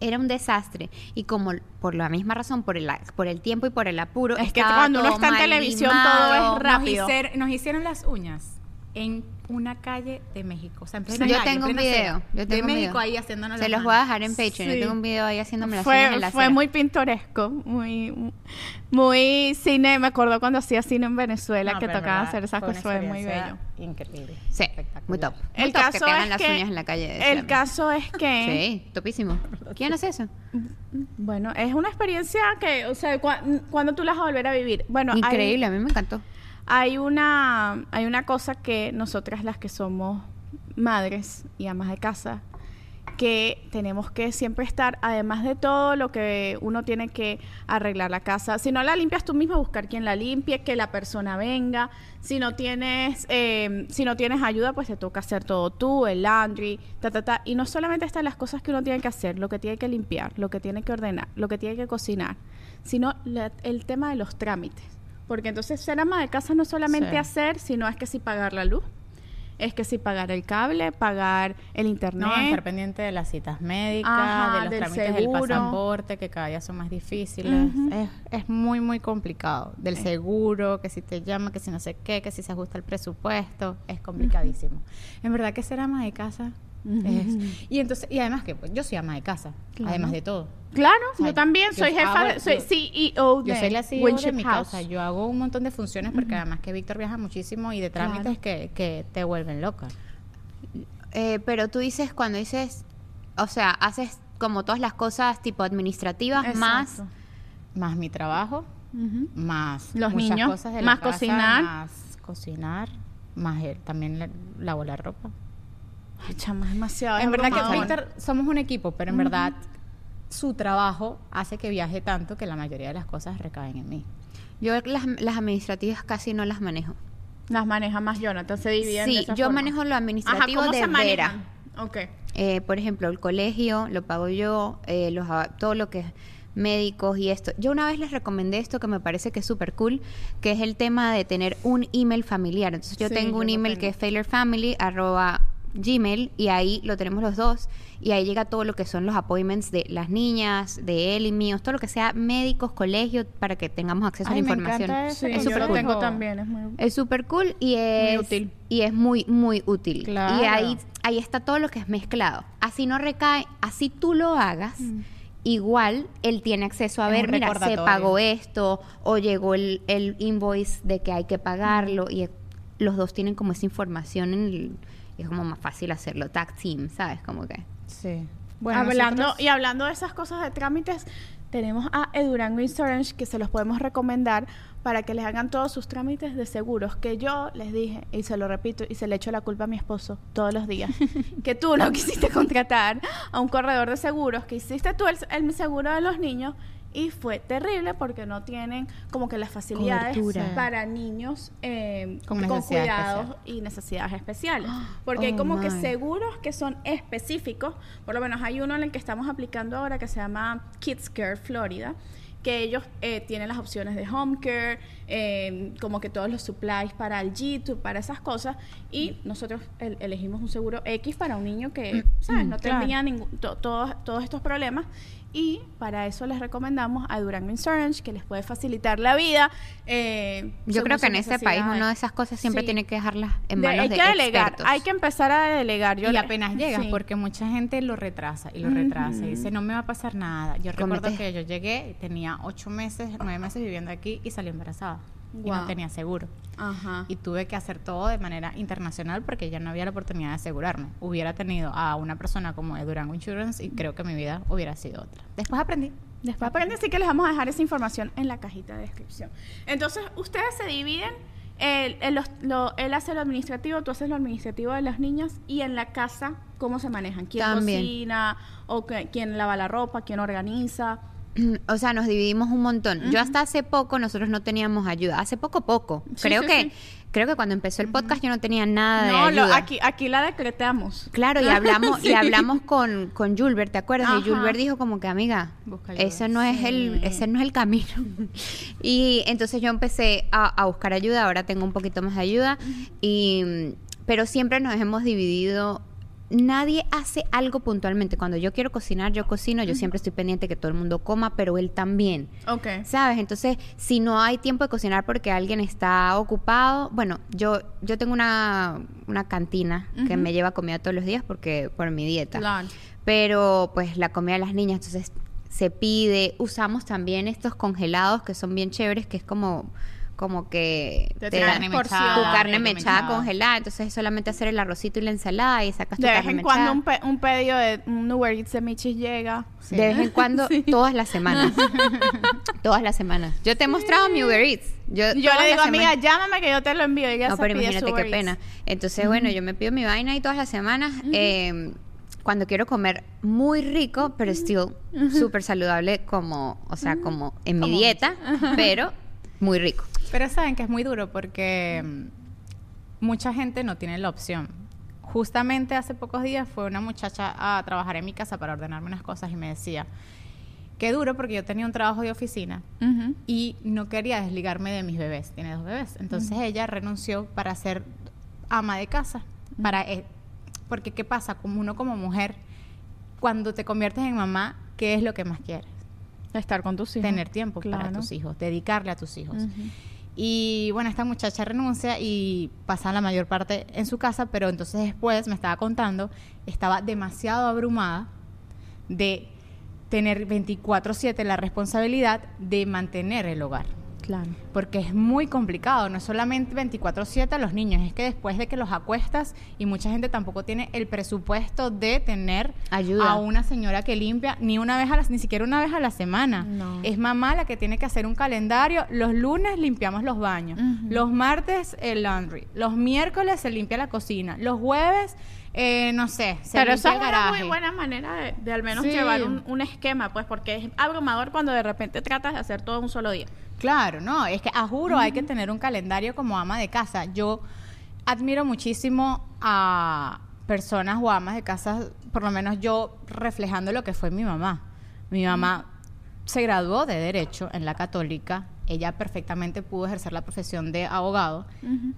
Era un desastre. Y como por la misma razón, por el, por el tiempo y por el apuro, Es que cuando uno está en televisión, limado. todo es Nos, rápido. hicer- nos hicieron las uñas en una calle de México. O sea, en plena Yo calle, tengo en plena video. Yo tengo de un México video. ahí haciéndonos Se las los voy a dejar en Patreon. Sí. Yo tengo un video ahí haciéndome las uñas en Fue, la fue acera. muy pintoresco, muy, muy cine. Me acuerdo cuando hacía cine en Venezuela No, que verdad, hacer esas fue cosas, fue muy bello. Increíble. Sí, espectacular. muy top. Muy El top caso que te hagan es las que, uñas en la calle. de el caso es que, Sí, topísimo. ¿Quién hace eso? bueno, es una experiencia que, o sea, cua- cuando tú la vas a volver a vivir. Bueno, hay- Increíble, a mí me encantó. Hay una, hay una cosa que nosotras las que somos madres y amas de casa que tenemos que siempre estar, además de todo lo que uno tiene que arreglar la casa, si no la limpias tú misma, buscar quien la limpie, que la persona venga, si no tienes, eh, si no tienes ayuda, pues te toca hacer todo tú, el laundry, ta, ta, ta, y no solamente están las cosas que uno tiene que hacer, lo que tiene que limpiar, lo que tiene que ordenar, lo que tiene que cocinar, sino la- el tema de los trámites, porque entonces ser ama de casa no es solamente Sí. hacer, sino es que si pagar la luz, es que si pagar el cable, pagar el internet. No, estar pendiente de las citas médicas, Ajá, de los del trámites seguro. del pasaporte, que cada día son más difíciles. Es, es muy, muy complicado. Del seguro, que si te llama, que si no sé qué, que si se ajusta el presupuesto, es complicadísimo. En verdad que ser ama de casa es... Y entonces, y además que pues, yo soy ama de casa, Claro. además de todo. Claro, O sea, yo también yo soy jefa, hago- de- soy yo- CEO de Yo soy la CEO Winship de mi House. casa. Yo hago un montón de funciones porque además que Víctor viaja muchísimo y de trámites Claro. que, que te vuelven loca. Eh, pero tú dices, cuando dices, o sea, haces como todas las cosas tipo administrativas más... Exacto. Más mi trabajo, más Los muchas niños, cosas de más la casa, cocinar. más cocinar, más él también lavo la ropa. Ay, chama, es demasiado. en es verdad que. Víctor somos un equipo, pero en verdad su trabajo hace que viaje tanto que la mayoría de las cosas recaen en mí. Yo las, las administrativas casi no las manejo. Las maneja más Jonathan, se dividen de Sí, esa yo forma. manejo lo Ajá, administrativo ¿cómo de se Vera. manejan? Ok. Eh, por ejemplo, el colegio lo pago yo, eh, los, todo lo que es médicos y esto. Yo una vez les recomendé esto que me parece que es súper cool, que es el tema de tener un email familiar. Entonces yo Sí, tengo yo un email tengo. que es failurefamily arroba gmail y ahí lo tenemos los dos y ahí llega todo lo que son los appointments de las niñas, de él y míos, todo lo que sea médicos, colegio, para que tengamos acceso Ay, a la me información. Sí, ese Es súper lo cool. tengo también, es muy... Es súper cool y es útil. Y es muy, muy útil. Claro. Y ahí, ahí está todo lo que es mezclado. Así no recae, así tú lo hagas, igual él tiene acceso a Es ver, mira, se pagó esto, o llegó el, el invoice de que hay que pagarlo, y los dos tienen como esa información en el- y es como más fácil hacerlo. Tag team, ¿sabes? Como que. Sí. hablando nosotros- y hablando de esas cosas de trámites, tenemos a Edurango Insurance que se los podemos recomendar para que les hagan todos sus trámites de seguros. Que yo les dije, y se lo repito, y se le echo la culpa a mi esposo todos los días, que tú no quisiste contratar a un corredor de seguros, que hiciste tú el, el seguro de los niños. Y fue terrible porque no tienen como que las facilidades Cobertura. para niños eh, Con cuidados y necesidades especiales. Porque hay Oh, como que seguros que son específicos. Por lo menos hay uno en el que estamos aplicando ahora que se llama Kids Care Florida que ellos eh, tienen las opciones de home care, eh, como que todos los supplies para el G2, para esas cosas, y nosotros el- elegimos un seguro X para un niño que, ¿sabes? No Claro. tenía ningún, to- todos, todos estos problemas, y para eso les recomendamos a Durango Insurance, que les puede facilitar la vida. eh, Yo creo que en este país una de esas cosas siempre Sí. tiene que dejarlas en De- manos hay de que delegar, expertos. hay que empezar a delegar. Yo y le- apenas llegas, sí. porque mucha gente lo retrasa y lo retrasa y dice, no me va a pasar nada. Yo recuerdo Cometes- que yo llegué, tenía ocho meses, nueve meses viviendo aquí y salí embarazada. Y no tenía seguro. Ajá. Y tuve que hacer todo de manera internacional porque ya no había la oportunidad de asegurarme. Hubiera tenido a una persona como de Durango Insurance y creo que mi vida hubiera sido otra. Después aprendí. Después aprende, así que les vamos a dejar esa información en la cajita de descripción. Entonces, ustedes se dividen, él, él los- lo- él hace lo administrativo, tú haces lo administrativo de las niñas, y en la casa, ¿cómo se manejan? ¿Quién También. cocina? ¿O que- quién lava la ropa? ¿Quién organiza? O sea, nos dividimos un montón. Yo hasta hace poco nosotros no teníamos ayuda. Hace poco poco. Sí, creo sí, que sí. creo que cuando empezó el podcast yo no tenía nada de no, lo- ayuda. aquí, aquí la decretamos. Claro, y hablamos y hablamos con con Julbert, ¿te acuerdas? Y. Julbert dijo como que, amiga, ese no es el ese no es el camino. y entonces yo empecé a, a buscar ayuda, ahora tengo un poquito más de ayuda y pero siempre nos hemos dividido Nadie hace algo puntualmente. Cuando yo quiero cocinar, yo cocino. Yo siempre estoy pendiente que todo el mundo coma, pero él también. Ok. ¿Sabes? Entonces, si no hay tiempo de cocinar porque alguien está ocupado, bueno, yo yo tengo una, una cantina que me lleva comida todos los días porque por mi dieta. Claro. Pero pues la comida de las niñas, entonces se pide, usamos también estos congelados que son bien chéveres, que es como como que Te te porción. tu carne carne mechada mechada. congelada, entonces es solamente hacer el arrocito y la ensalada y sacas tu De vez carne en mechada. cuando un, pe- un pedido de un Uber Eats de Michis llega. De vez en cuando, todas las semanas. todas las semanas. Yo te he mostrado mi Uber Eats. Yo, le digo, las amiga, semanas- llámame que yo te lo envío. Y ella No, se pero imagínate qué Eats. pena. Entonces, bueno, yo me pido mi vaina y todas las semanas. eh, cuando quiero comer muy rico, pero still súper saludable como, o sea, como en mi dieta, pero muy rico. Pero saben que es muy duro porque mm, mucha gente no tiene la opción. Justamente hace pocos días fue una muchacha a trabajar en mi casa para ordenarme unas cosas y me decía, qué duro porque yo tenía un trabajo de oficina y no quería desligarme de mis bebés. Tiene dos bebés. Entonces ella renunció para ser ama de casa. Para, eh, porque ¿qué pasa? Como uno como mujer, cuando te conviertes en mamá, ¿qué es lo que más quieres? Estar con tus hijos. Tener tiempo para tus hijos, dedicarle a tus hijos. Y bueno, esta muchacha renuncia y pasa la mayor parte en su casa, pero entonces después me estaba contando, estaba demasiado abrumada de tener 24/7 la responsabilidad de mantener el hogar. Claro. Porque es muy complicado, no es solamente 24/7 a los niños, es que después de que los acuestas y mucha gente tampoco tiene el presupuesto de tener Ayuda. a una señora que limpia ni una vez a la, ni siquiera una vez a la semana. No. Es mamá la que tiene que hacer un calendario. Los lunes limpiamos los baños, los martes el laundry, los miércoles se limpia la cocina, los jueves eh, no sé, se Pero eso es una muy buena manera de, de al menos Sí. llevar un, un esquema, pues, porque es abrumador cuando de repente tratas de hacer todo un solo día. Claro, no, es que a juro hay que tener un calendario como ama de casa. Yo admiro muchísimo a personas o amas de casa, por lo menos yo reflejando lo que fue mi mamá. Mi mamá se graduó de Derecho en la Católica, ella perfectamente pudo ejercer la profesión de abogado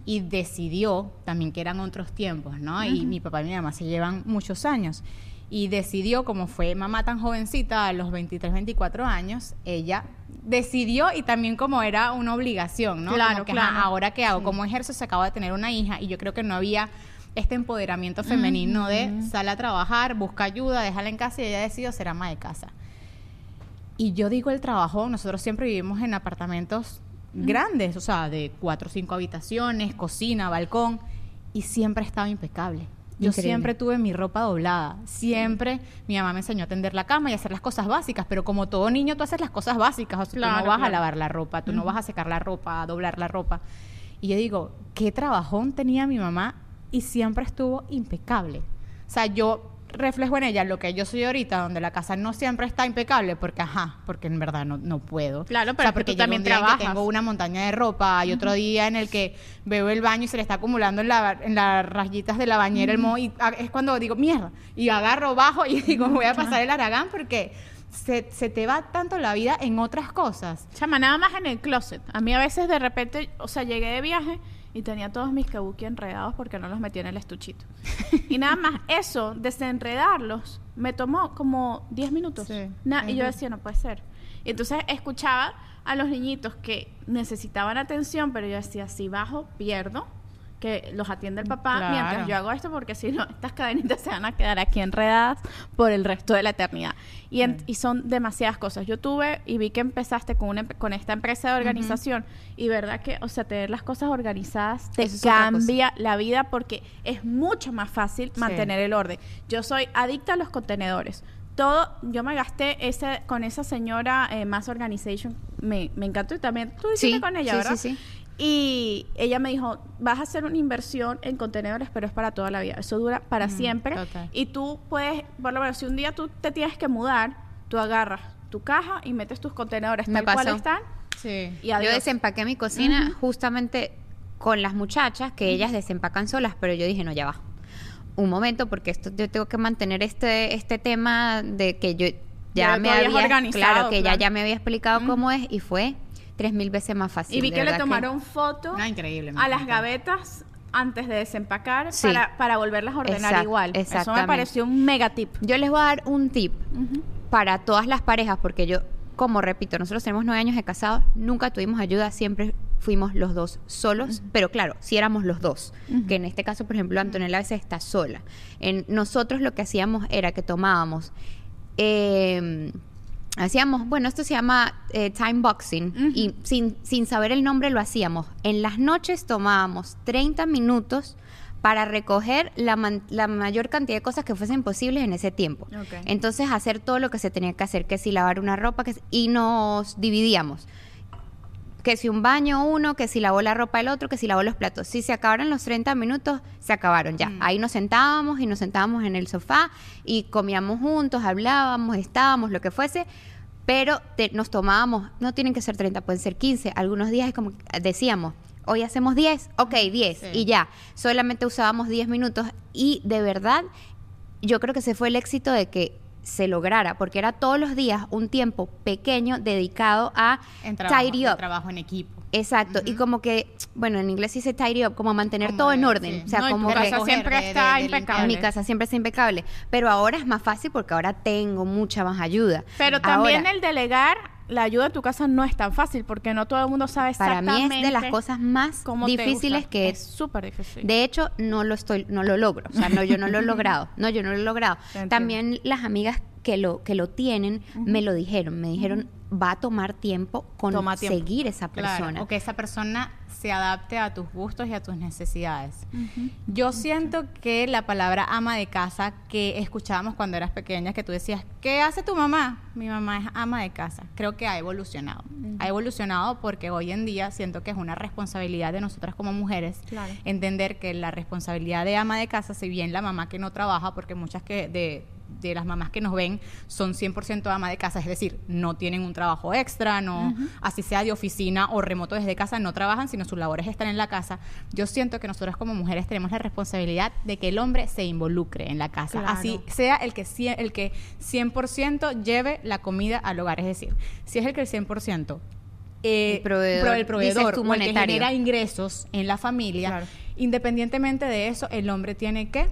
y decidió también que eran otros tiempos, ¿no? Y mi papá y mi mamá se llevan muchos años. Y decidió, como fue mamá tan jovencita, a los 23, 24 años, ella decidió y también como era una obligación, ¿no? Claro, Como que, claro. ajá, ahora qué hago, como ejerzo, se acaba de tener una hija y yo creo que no había este empoderamiento femenino de sale a trabajar, busca ayuda, déjala en casa y ella decidió ser ama de casa. Y yo digo el trabajo, nosotros siempre vivimos en apartamentos grandes, o sea, de cuatro o cinco habitaciones, cocina, balcón, y siempre estaba impecable. Yo Increíble. siempre tuve mi ropa doblada, siempre mi mamá me enseñó a tender la cama y a hacer las cosas básicas, pero como todo niño tú haces las cosas básicas, o sea, tú no vas a lavar la ropa, tú no vas a secar la ropa, a doblar la ropa. Y yo digo, qué trabajón tenía mi mamá y siempre estuvo impecable. O sea, yo reflejo en ella lo que yo soy ahorita, donde la casa no siempre está impecable, porque ajá, porque en verdad no, no puedo. Claro, O pero sea, porque tú también un día en que trabajas. tengo una montaña de ropa, hay otro día en el que veo el baño y se le está acumulando en, la, en las rayitas de la bañera el moho y es cuando digo, mierda, y agarro bajo y digo, voy a pasar el aragán porque se, se te va tanto la vida en otras cosas. Chama, nada más en el closet. A mí a veces de repente, o sea, llegué de viaje y tenía todos mis kabuki enredados porque no los metí en el estuchito. y nada más eso, desenredarlos, me tomó como 10 minutos. Sí. Na- y yo decía, no puede ser. Y entonces escuchaba a los niñitos que necesitaban atención, pero yo decía, si bajo, pierdo. Que los atiende el papá Claro. mientras yo hago esto, porque si no, estas cadenitas se van a quedar aquí enredadas por el resto de la eternidad. Y, en- y son demasiadas cosas. Yo tuve y vi que empezaste con, una, con esta empresa de organización y verdad que, o sea, tener las cosas organizadas te Eso cambia la vida porque es mucho más fácil mantener el orden. Yo soy adicta a los contenedores. Todo, yo me gasté ese con esa señora eh, Mass Organization, me, me encantó y también tú hiciste Sí, con ella, sí, ¿verdad? sí, sí. Y ella me dijo, vas a hacer una inversión en contenedores, pero es para toda la vida. Eso dura para Mm, siempre. total. Y tú puedes, por lo menos, si un día tú te tienes que mudar, tú agarras tu caja y metes tus contenedores Me tal cual están. Sí. Y Yo desempaqué mi cocina justamente con las muchachas, que ellas desempacan solas, pero yo dije, no, ya va. Un momento, porque esto yo tengo que mantener este, este tema de que yo ya Ya me había organizado, claro, que claro. ya, ya me había explicado cómo es y fue tres mil veces más fácil. y vi que le tomaron foto No, increíble, me a las gavetas antes de desempacar Sí. para, para volverlas a ordenar Exact- igual. Eso me pareció un mega tip. Yo les voy a dar un tip para todas las parejas, porque yo, como repito, nosotros tenemos nueve años de casados, nunca tuvimos ayuda, siempre fuimos los dos solos, pero claro, si éramos los dos, que en este caso, por ejemplo, Antonella a veces está sola. En, nosotros lo que hacíamos era que tomábamos, eh, hacíamos, bueno, esto se llama eh, time boxing, y sin, sin saber el nombre lo hacíamos. En las noches tomábamos 30 minutos para recoger la, man- la mayor cantidad de cosas que fuesen posibles en ese tiempo. Entonces, hacer todo lo que se tenía que hacer, que si lavar una ropa, que si- y nos dividíamos. Que si un baño uno, que si lavó la ropa el otro, que si lavó los platos. Si se acabaron los 30 minutos, se acabaron ya. Ahí nos sentábamos y nos sentábamos en el sofá y comíamos juntos, hablábamos, estábamos, lo que fuese. Pero te- nos tomábamos, no tienen que ser 30, pueden ser 15. Algunos días es como que decíamos, hoy hacemos 10, ok, 10 Sí. y ya. Solamente usábamos 10 minutos y de verdad yo creo que ese fue el éxito de que se lograra, porque era todos los días un tiempo pequeño dedicado a En trabajo, tidy en up. trabajo en equipo. Exacto, y como que, bueno, en inglés dice tidy up, como mantener Como todo en de- orden. sí. O sea, No, como casa que recoger, siempre de- está de- impecable. en mi casa siempre es impecable. Pero ahora es más fácil porque ahora tengo mucha más ayuda. Pero también Ahora, el delegar la ayuda de tu casa no es tan fácil porque no todo el mundo sabe para exactamente mí es de las cosas más difíciles que es súper difícil. De hecho, no lo estoy, no lo logro. O sea, no, yo no lo he logrado. No, yo no lo he logrado. También las amigas que lo, que lo tienen me lo dijeron. Me dijeron, va a tomar tiempo conseguir esa persona. Claro, o que esa persona se adapte a tus gustos y a tus necesidades. Yo siento que la palabra ama de casa que escuchábamos cuando eras pequeña, que tú decías, ¿qué hace tu mamá? Mi mamá es ama de casa. Creo que ha evolucionado. Ha evolucionado porque hoy en día siento que es una responsabilidad de nosotras como mujeres Claro. entender que la responsabilidad de ama de casa, si bien la mamá que no trabaja, porque muchas que de, de las mamás que nos ven son 100% ama de casa, es decir, no tienen un trabajo extra, no, así sea de oficina o remoto desde casa, no trabajan, sino sus labores están en la casa. Yo siento que nosotros como mujeres tenemos la responsabilidad de que el hombre se involucre en la casa, Claro. así sea el que, el que 100% lleve la comida al hogar, es decir, si es el que el 100% eh, El proveedor, pro- el proveedor tú, o el que monetario. genera ingresos en la familia, Claro. independientemente de eso, el hombre tiene que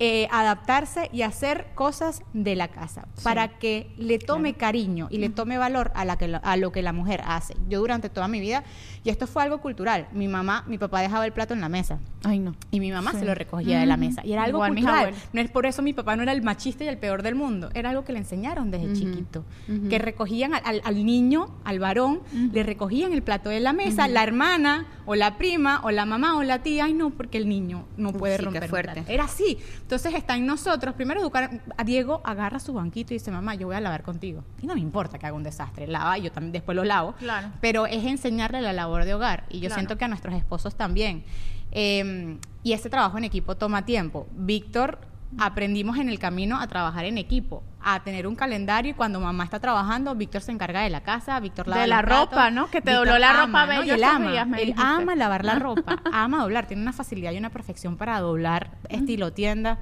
Eh, adaptarse y hacer cosas de la casa para que le tome cariño y le tome valor a, la que la- a lo que la mujer hace. Yo durante toda mi vida, y esto fue algo cultural, mi mamá, mi papá dejaba el plato en la mesa. Ay, no. Y mi mamá Sí. se lo recogía de la mesa. Y era algo Igual cultural. No es por eso mi papá no era el machista y el peor del mundo. Era algo que le enseñaron desde chiquito. Que recogían al, al- al niño, al varón, le recogían el plato de la mesa, la hermana o la prima o la mamá o la tía. Ay, no, porque el niño no puede sí, romper. fuerte. Era así. Entonces está en nosotros, primero educar. A Diego agarra su banquito y dice, mamá, yo voy a lavar contigo. Y no me importa que haga un desastre. Lava y yo también después lo lavo. Claro. Pero es enseñarle la labor de hogar. Y yo Claro. siento que a nuestros esposos también. Eh, y este trabajo en equipo toma tiempo. Víctor, aprendimos en el camino a trabajar en equipo, a tener un calendario y cuando mamá está trabajando, Víctor se encarga de la casa, Víctor lava De la platos. ropa, ¿no? Que te Víctor dobló la ama, ropa ¿no? bello él ama, días, me él ama lavar la ropa, ama doblar, tiene una facilidad y una perfección para doblar estilo tienda.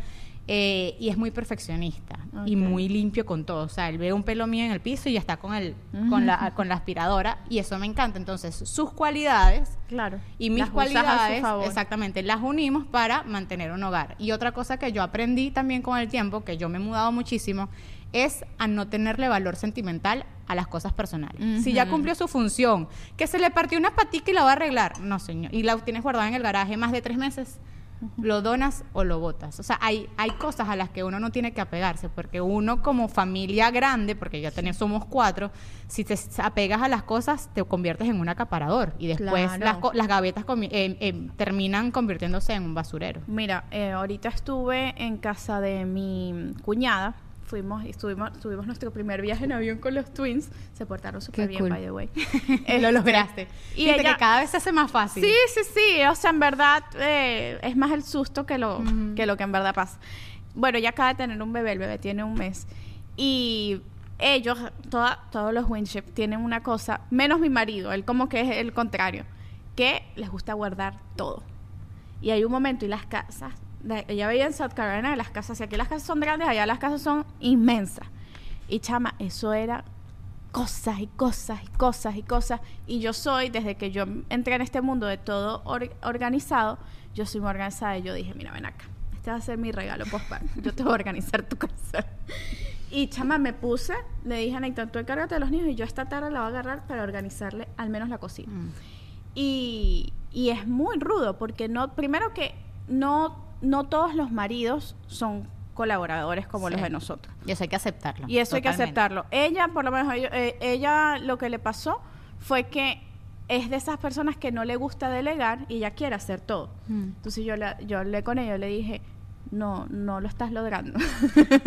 Eh, y es muy perfeccionista y muy limpio con todo. O sea, él ve un pelo mío en el piso y ya está con, el, con, la, con la aspiradora y eso me encanta. Entonces, sus cualidades Claro. y mis Las cualidades, exactamente, las unimos para mantener un hogar. Y otra cosa que yo aprendí también con el tiempo, que yo me he mudado muchísimo, es a no tenerle valor sentimental a las cosas personales. Si ya cumplió su función, que se le partió una patica y la va a arreglar, no señor, y la tienes guardada en el garaje más de tres meses, lo donas o lo botas. O sea, hay, hay cosas a las que uno no tiene que apegarse, porque uno como familia grande, porque ya tenemos, somos cuatro, si te apegas a las cosas, te conviertes en un acaparador y después Claro. las, co- las gavetas eh, eh, terminan convirtiéndose en un basurero. Mira, eh, ahorita estuve en casa de mi cuñada. Fuimos, estuvimos, tuvimos nuestro primer viaje en avión con los twins. Se portaron súper bien, cool. by the way. lo Este, lograste. Y Viste ella, que cada vez se hace más fácil. Sí, sí, sí. O sea, en verdad eh, es más el susto que lo, que lo que en verdad pasa. Bueno, ella acaba de tener un bebé, el bebé tiene un mes. Y ellos, toda- todos los Winship, tienen una cosa, menos mi marido, él como que es el contrario, que les gusta guardar todo. Y hay un momento y las casas, de- ella veía en South Carolina las casas, y aquí las casas son grandes, allá las casas son inmensas. Y chama, eso era cosas y cosas y cosas y cosas. Y yo soy, desde que yo entré en este mundo de todo or- organizado, yo soy muy organizada y yo dije, mira, ven acá, este va a ser mi regalo postparto. Yo te voy a organizar tu casa. Y chama, me puse, le dije a Nathan, tú encárgate de los niños y yo esta tarde la voy a agarrar para organizarle al menos la cocina. Mm. Y, y es muy rudo porque no, primero que no, no todos los maridos son colaboradores como Sí. los de nosotros. Y eso hay que aceptarlo. Y eso hay que aceptarlo. Ella, por lo menos, ella, eh, ella lo que le pasó fue que es de esas personas que no le gusta delegar y ella quiere hacer todo. Mm. Entonces yo, la- yo hablé con ella, le dije, no, no lo estás logrando.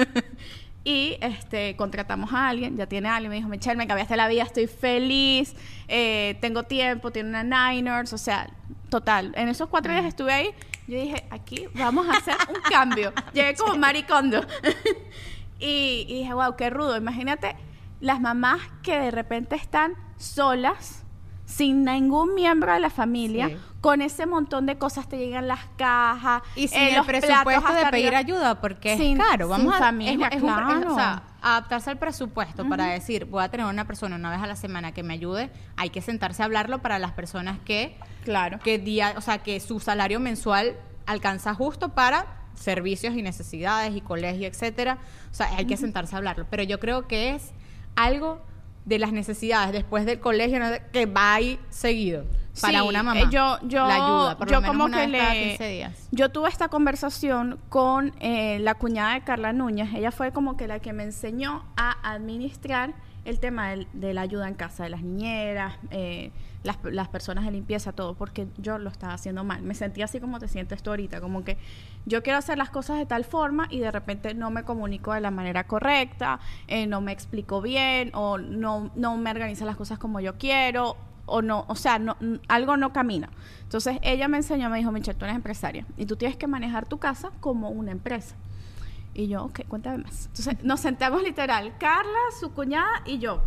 Y este, contratamos a alguien, ya tiene a alguien, me dijo, Michelle, me cambiaste la vida, estoy feliz, eh, tengo tiempo, tiene una Niners, o sea, total. En esos cuatro días estuve ahí, yo dije, aquí vamos a hacer un cambio. Llegué como maricondo. y, y dije, wow, qué rudo. Imagínate las mamás que de repente están solas, sin ningún miembro de la familia, Sí. Con ese montón de cosas, te llegan las cajas, Y sin eh, el los presupuesto de pedir arriba. ayuda, porque Sin- es caro. Vamos sin a es- es o sea, adaptarse al presupuesto para decir, voy a tener una persona una vez a la semana que me ayude. Hay que sentarse a hablarlo para las personas que, Claro. que día, o sea, que su salario mensual alcanza justo para servicios y necesidades y colegio, etcétera. O sea, hay que sentarse a hablarlo. Pero yo creo que es algo de las necesidades después del colegio que va ahí seguido para Sí, una mamá. eh, yo, yo, la ayuda, por yo lo menos como una que vez cada le, 15 días. yo tuve esta conversación con eh, la cuñada de Carla Núñez. Ella fue como que la que me enseñó a administrar el tema del- de la ayuda en casa de las niñeras, eh, las, las personas de limpieza, todo, porque yo lo estaba haciendo mal. Me sentía así como te sientes tú ahorita, como que yo quiero hacer las cosas de tal forma y de repente no me comunico de la manera correcta, eh, no me explico bien o no, no me organizo las cosas como yo quiero o no, o sea, no, algo no camina. Entonces ella me enseñó, me dijo, Michelle, tú eres empresaria y tú tienes que manejar tu casa como una empresa. Y yo, ok, cuéntame más. Entonces nos sentamos literal, Carla, su cuñada y yo,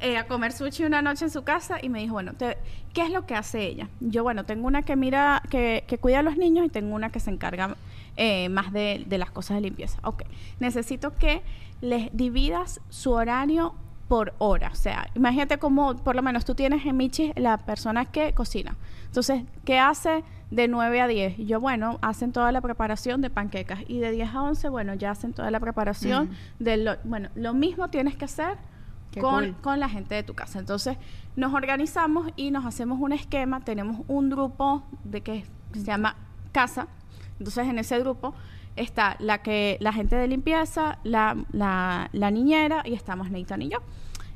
eh, a comer sushi una noche en su casa y me dijo, bueno, ¿qué es lo que hace ella? Yo, bueno, tengo una que mira, que, que cuida a los niños y tengo una que se encarga eh, más de, de las cosas de limpieza. Ok, necesito que les dividas su horario por hora. O sea, imagínate como, por lo menos tú tienes en Michi la persona que cocina. Entonces, ¿qué hace de 9 a 10? Y yo, bueno, hacen toda la preparación de panquecas. Y de 10 a 11, bueno, ya hacen toda la preparación de lo... Bueno, lo mismo tienes que hacer con, cool. con la gente de tu casa. Entonces, nos organizamos y nos hacemos un esquema. Tenemos un grupo de que se llama Casa. Entonces, en ese grupo está la que la gente de limpieza, la, la, la niñera y estamos Nathan y yo.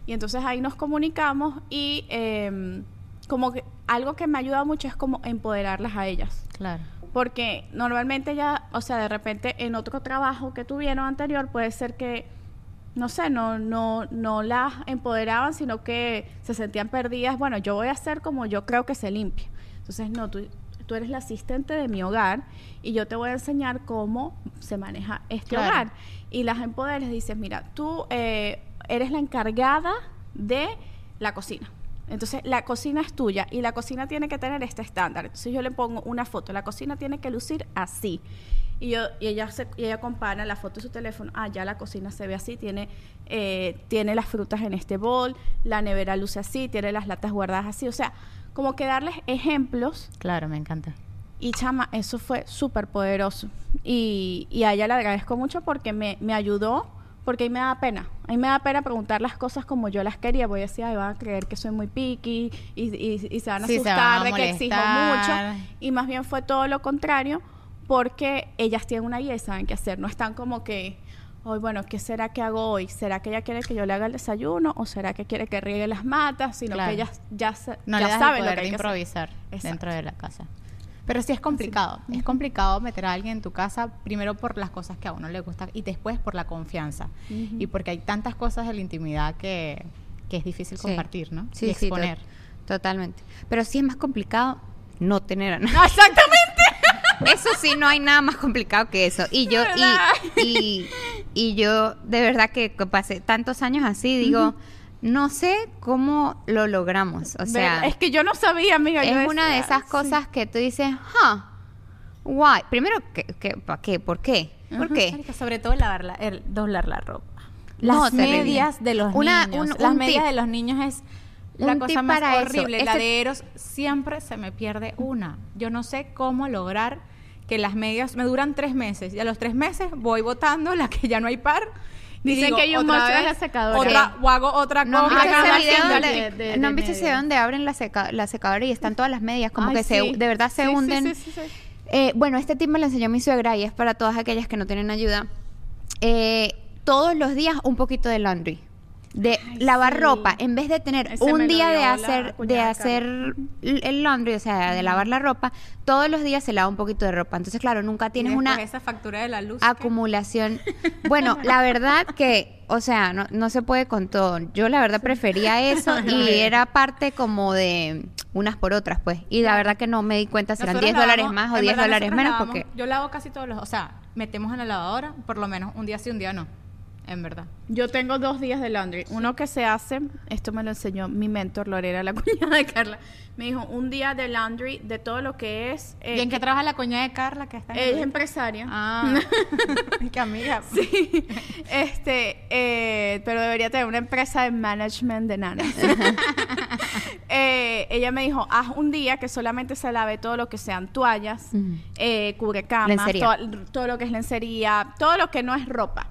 Y entonces ahí nos comunicamos y eh, como que algo que me ayuda mucho es como empoderarlas a ellas. Claro. Porque normalmente ya, o sea, de repente en otro trabajo que tuvieron anterior puede ser que, no sé, no, no, no las empoderaban, sino que se sentían perdidas. Bueno, yo voy a hacer como yo creo que se limpia. Entonces, no, tú, tú eres la asistente de mi hogar y yo te voy a enseñar cómo se maneja este Claro. hogar. Y las empoderes, dices, mira, tú eh, eres la encargada de la cocina. Entonces, la cocina es tuya y la cocina tiene que tener este estándar. Entonces, yo le pongo una foto. La cocina tiene que lucir así. Y, yo, y, ella, se, y ella compara la foto de su teléfono. Ah, ya la cocina se ve así. Tiene, eh, tiene las frutas en este bol. La nevera luce así. Tiene las latas guardadas así. O sea, como que darles ejemplos Claro, me encanta. y chama, eso fue súper poderoso. Y, y a ella le agradezco mucho porque me, me ayudó, porque ahí me da pena. Ahí me da pena preguntar las cosas como yo las quería. Voy a decir, ay, van a creer que soy muy picky y, y- y se van a Sí, asustar van a de que exijo mucho. Y más bien fue todo lo contrario, porque ellas tienen una guía y saben qué hacer. No están como que, hoy bueno, ¿qué será que hago hoy? ¿Será que ella quiere que yo le haga el desayuno o será que quiere que riegue las matas? Sino Claro. que ellas ya, No ya le das saben el lo que hay que hacer. improvisar dentro de la casa. Pero sí es complicado. Es complicado meter a alguien en tu casa, primero por las cosas que a uno le gusta y después por la confianza. Y porque hay tantas cosas de la intimidad que, que es difícil Sí. compartir, ¿no? Sí, y sí, to- exponer. totalmente. Pero sí es más complicado no tener a nadie. No, exactamente. Eso sí, no hay nada más complicado que eso. Y yo, y, y, y yo, de verdad que pasé tantos años así, digo, no sé cómo lo logramos. O sea, es que yo no sabía, amiga. yo es una de esas sí. cosas que tú dices, huh, why? Primero, ¿qué, qué, ¿para qué? ¿Por qué? ¿Por qué? Marica, sobre todo lavar la, el- doblar la ropa. Las medias de los Una- niños. un- las un medias tip. de los niños es la Un cosa más para eso. horrible. La Este- de Eros siempre se me pierde una. Yo no sé cómo lograr que las medias me duran tres meses y a los tres meses voy botando la que ya no hay par. Dicen digo, que hay un monstruo en la secadora. Otra, o hago otra ¿No han visto ese video donde, de- de- ¿no de video donde abren la, seca- la secadora y están todas las medias? Como Ay, que se, sí. de verdad se Sí, hunden. Eh, bueno, este tip me lo enseñó mi suegra y es para todas aquellas que no tienen ayuda. Eh, todos los días un poquito de laundry. De Ay, lavar sí. ropa, en vez de tener Ese un día de hacer de hacer el laundry, o sea, de lavar la ropa, todos los días se lava un poquito de ropa. Entonces, claro, nunca tienes Y una esa factura de la luz. ¿qué? acumulación. Bueno, la verdad que, o sea, no, no se puede con todo. Yo la verdad prefería eso y era parte como de unas por otras, pues. Y la verdad que no me di cuenta si eran Nosotros 10 dólares más o en 10 verdad dólares menos, lavamos- porque Yo lavo casi todos los... O sea, metemos en la lavadora por lo menos un día sí, un día no. En verdad. Yo tengo dos días de laundry. Uno que se hace, esto me lo enseñó mi mentor Lorena, la cuñada de Carla. Me dijo un día de laundry de todo lo que es. eh, ¿Y en qué trabaja la coña de Carla que está en Ella es empresaria. Ah, qué amiga. Sí, este, eh, pero debería tener una empresa de management de nanas. Eh, ella me dijo, haz un día que solamente se lave todo lo que sean toallas, eh, cubrecamas, to- todo lo que es lencería, todo lo que no es ropa.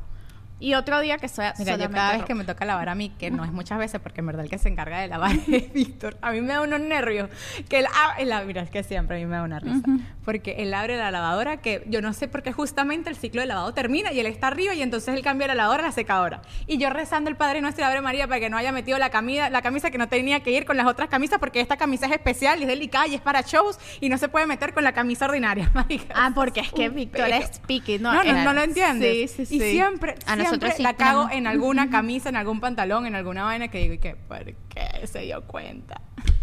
Y otro día que sea Mira, yo cada vez ropa. que me toca lavar a mí, que no es muchas veces, porque en verdad el que se encarga de lavar es Víctor, a mí me da unos nervios. Que él, ab- él mira, es que siempre a mí me da una risa. Porque él abre la lavadora, que yo no sé por qué justamente el ciclo de lavado termina y él está arriba y entonces él cambia la lavadora a la secadora. Y yo rezando el Padre Nuestro y Ave María para que no haya metido la camisa, la camisa que no tenía que ir con las otras camisas, porque esta camisa es especial y es delicada y es para shows y no se puede meter con la camisa ordinaria. marica. Ah, porque es que Víctor es picky, ¿no? No, no, no lo entiendes. Sí, sí, Y sí. siempre, A nosotros siempre sí, la cago en alguna camisa, en algún pantalón, en alguna vaina que digo, ¿y qué? ¿Por qué se dio cuenta?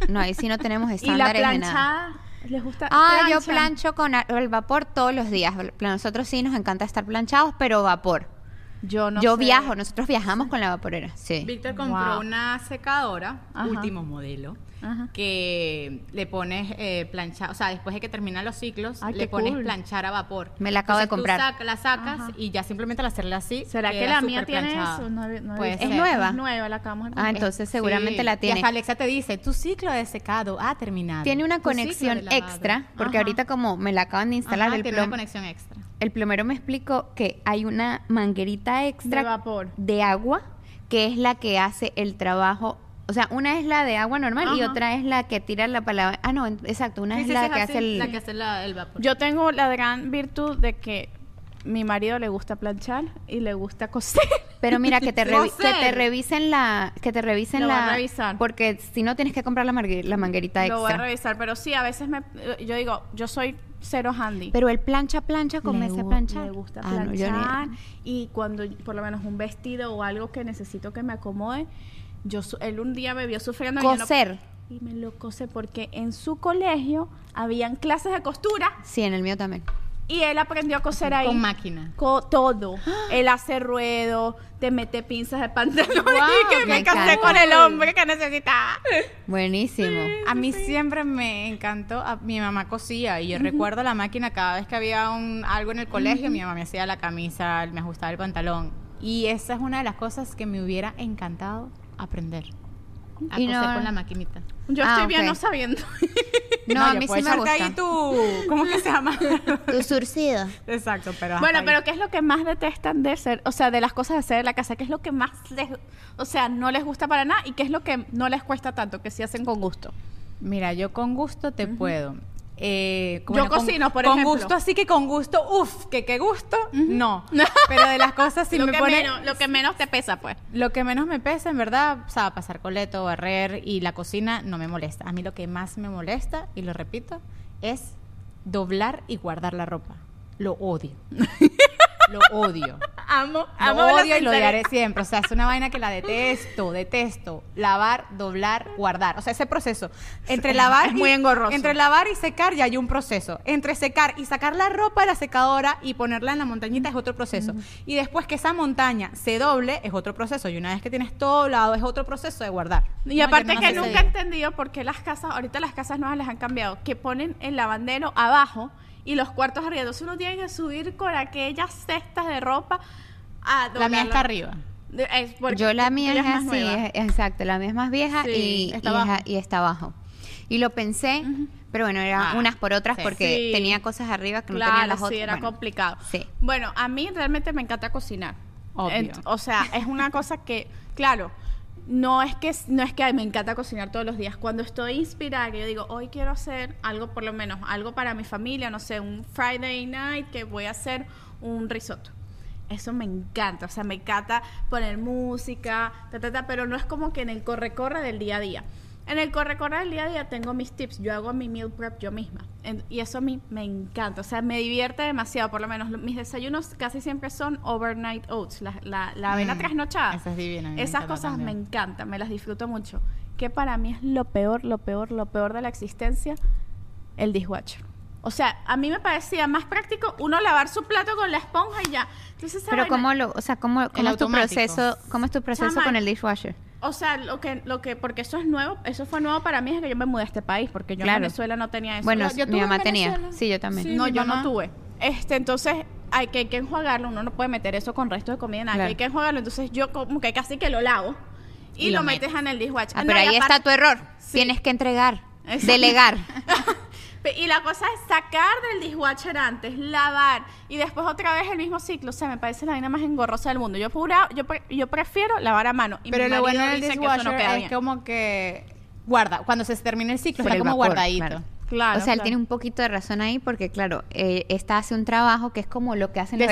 no, ahí sí no tenemos Y la estándares de nada. planchada, ¿les gusta? Ah, yo plancho con el vapor todos los días. Nosotros sí nos encanta estar planchados, pero vapor. Yo no yo sé. viajo, nosotros viajamos con la vaporera, sí. Víctor compró Wow. una secadora, Ajá. último modelo, Ajá. que le pones eh, planchar, o sea, después de que terminan los ciclos, Ay, le qué pones cool. planchar a vapor. Me la acabo de tú comprar. sac- la sacas Ajá. y ya simplemente al hacerle así. ¿Será que queda la mía súper tiene planchada. eso? No, he- no he Puede visto. ¿Es nueva? Es nueva, la acabamos de Ah, comprar. entonces seguramente Sí. la Y tiene. hasta Alexa te dice, tu ciclo de secado ha terminado. Tiene una Tu ciclo conexión de lavado". extra, porque Ajá. ahorita como me la acaban de instalar, Ajá, el, tiene una conexión extra. El plomero me explicó que hay una manguerita extra De vapor. de agua, que es la que hace el trabajo. O sea, una es la de agua normal y otra es la que tira la palabra. Ah, no, exacto, una Sí, es sí, la sí, que hace el. la que hace la- el vapor. Yo tengo la gran virtud de que mi marido le gusta planchar y le gusta coser. Pero mira, que te, revi- que te revisen la. Que te revisen Lo voy a la. revisar. Porque si no tienes que comprar la, la manguerita Lo voy a extra. revisar, pero sí, a veces me, yo digo, yo soy cero handy. Pero el plancha, plancha, Le comienza a planchar. Le gusta Ah, no, planchar. y cuando por lo menos un vestido o algo que necesito que me acomode, yo su- él un día me vio sufriendo y yo no- Coser. y me lo cose porque en su colegio habían clases de costura Sí, en el mío también. Y él aprendió a coser ahí. Con máquina. Co- todo. Él hace ruedo, te mete pinzas de pantalón y que me casé con el hombre que necesitaba. Buenísimo. A mí siempre me encantó, a- mi mamá cosía y yo recuerdo la máquina cada vez que había un, algo en el colegio, mi mamá me hacía la camisa, me ajustaba el pantalón. Y esa es una de las cosas que me hubiera encantado aprender. A Y coser no- con la maquinita. Yo Ah, estoy bien no sabiendo. No, a mí sí me gusta. ahí tu, ¿cómo que se llama? Tu surcido. Exacto, pero bueno, ahí. pero ¿qué es lo que más detestan de ser, o sea, de las cosas de hacer en la casa? ¿Qué es lo que más les, o sea, no les gusta para nada y qué es lo que no les cuesta tanto, que sí hacen con gusto? Mira, yo con gusto te puedo. Eh, Yo con- cocino, por con ejemplo. gusto, así que con gusto, uff, que qué gusto, no. Pero de las cosas sí lo, me que pone... menos, lo que menos te pesa, pues. Lo que menos me pesa, en verdad, o sea, pasar coleto, barrer y la cocina no me molesta. A mí lo que más me molesta, y lo repito, es doblar y guardar la ropa. Lo odio. lo odio. Amo, Lo amo odio la y lo odiaré siempre. O sea, es una vaina que la detesto, detesto. Lavar, doblar, guardar. O sea, ese proceso. Entre lavar es y- muy engorroso. Entre lavar y secar ya hay un proceso. Entre secar y sacar la ropa de la secadora y ponerla en la montañita es otro proceso. Y después que esa montaña se doble es otro proceso. Y una vez que tienes todo doblado es otro proceso de guardar. Y No, aparte no que nunca he entendido por qué las casas, ahorita las casas nuevas les han cambiado, que ponen el lavandero abajo y los cuartos arriba. Entonces uno tiene que subir con aquellas cestas de ropa a La mía está arriba. Es Yo la mía es así, es- exacto, la mía es más vieja Sí, y, está y es a- abajo. y está abajo. Y lo pensé, pero bueno, eran Ah, unas por otras sí. porque Sí. tenía cosas arriba que no Claro, tenían las sí, era Bueno, complicado. Sí. Bueno, a mí realmente me encanta cocinar. Obvio. O sea, es una cosa que, claro, no es que no es que me encanta cocinar todos los días. Cuando estoy inspirada, que yo digo, hoy quiero hacer algo, por lo menos, algo para mi familia, no sé, un Friday night que voy a hacer un risotto. Eso me encanta, o sea, me encanta poner música, ta, ta, ta, pero no es como que en el corre-corre del día a día. En el corre-corre del día a día tengo mis tips, yo hago mi meal prep yo misma. En- y eso a mí me encanta, o sea, me divierte demasiado, por lo menos lo- mis desayunos casi siempre son overnight oats, la, la, la avena Mm, trasnochada. esa es divina, Esas cosas me encantan, me las disfruto mucho. Que para mí es lo peor, lo peor, lo peor de la existencia, el dishwasher. O sea, a mí me parecía más práctico uno lavar su plato con la esponja y ya. Entonces, Pero vaina- cómo lo, o sea, cómo, cómo es tu proceso, cómo es tu proceso Chama, con el dishwasher? O sea, lo que, lo que, porque eso es nuevo, eso fue nuevo para mí es que yo me mudé a este país, porque yo Claro. en Venezuela no tenía eso. Bueno, Yo- mi mamá tenía. Sí, yo también. Sí. no, yo no tuve. Este, entonces hay que, hay que enjuagarlo, uno no puede meter eso con restos de comida, nada, Claro. hay que enjuagarlo, entonces yo como que casi que lo lavo y, Y lo, lo metes en el dishwasher. Ah, No, pero ahí está tu error. Sí. Tienes que entregar, delegar. Y la cosa es sacar del dishwasher antes, lavar y después otra vez el mismo ciclo. O sea, me parece la vaina más engorrosa del mundo. Yo, pura- yo, pre- yo prefiero lavar a mano. Y Pero mi lo bueno del no dishwasher queda es bien. como que guarda, cuando se termina el ciclo Por está el como vapor, guardadito. claro. Claro, o sea, él tiene un poquito de razón ahí porque, claro, eh, esta hace un trabajo que es como lo que hacen los.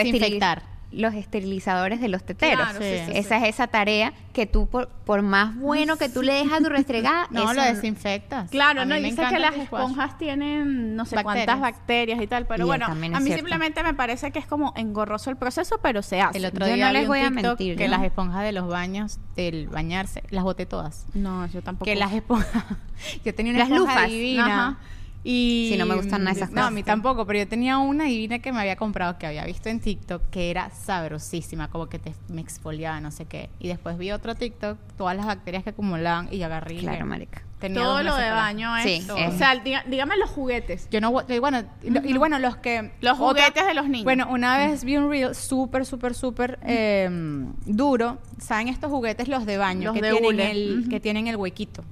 Los esterilizadores de los teteros. Claro, sí, sí, esa es esa tarea que tú, por, por más bueno que tú le dejas tu restregada, No, eso lo desinfectas. Claro, A no, y que las esponjas tienen no sé Bacterias. cuántas bacterias y tal, pero Y bueno, a mí cierto. simplemente me parece que es como engorroso el proceso, pero se hace. El otro Yo día no les voy a mentir, que ¿no? las esponjas de los baños, del bañarse, las boté todas. No, yo tampoco. Que las esponjas. yo tenía una Las esponja lufas, divina. ajá. Y Sí, no me gustan nada esas No, a cosas. mí tampoco, pero yo tenía una divina que me había comprado, que había visto en TikTok, que era sabrosísima, como que te, me exfoliaba, no sé qué. Y después vi otro TikTok, todas las bacterias que acumulaban y yo agarré. y Claro, marica. tenía todo lo de baño es. Sí, todo. es- O sea, diga- dígame los juguetes. Yo no, y bueno, y, y bueno, los que... Los otra- juguetes de los niños. Bueno, una vez vi un reel súper, súper, súper eh, duro. ¿Saben estos juguetes, los de baño, Los que, de tienen hule. el, que tienen el huequito?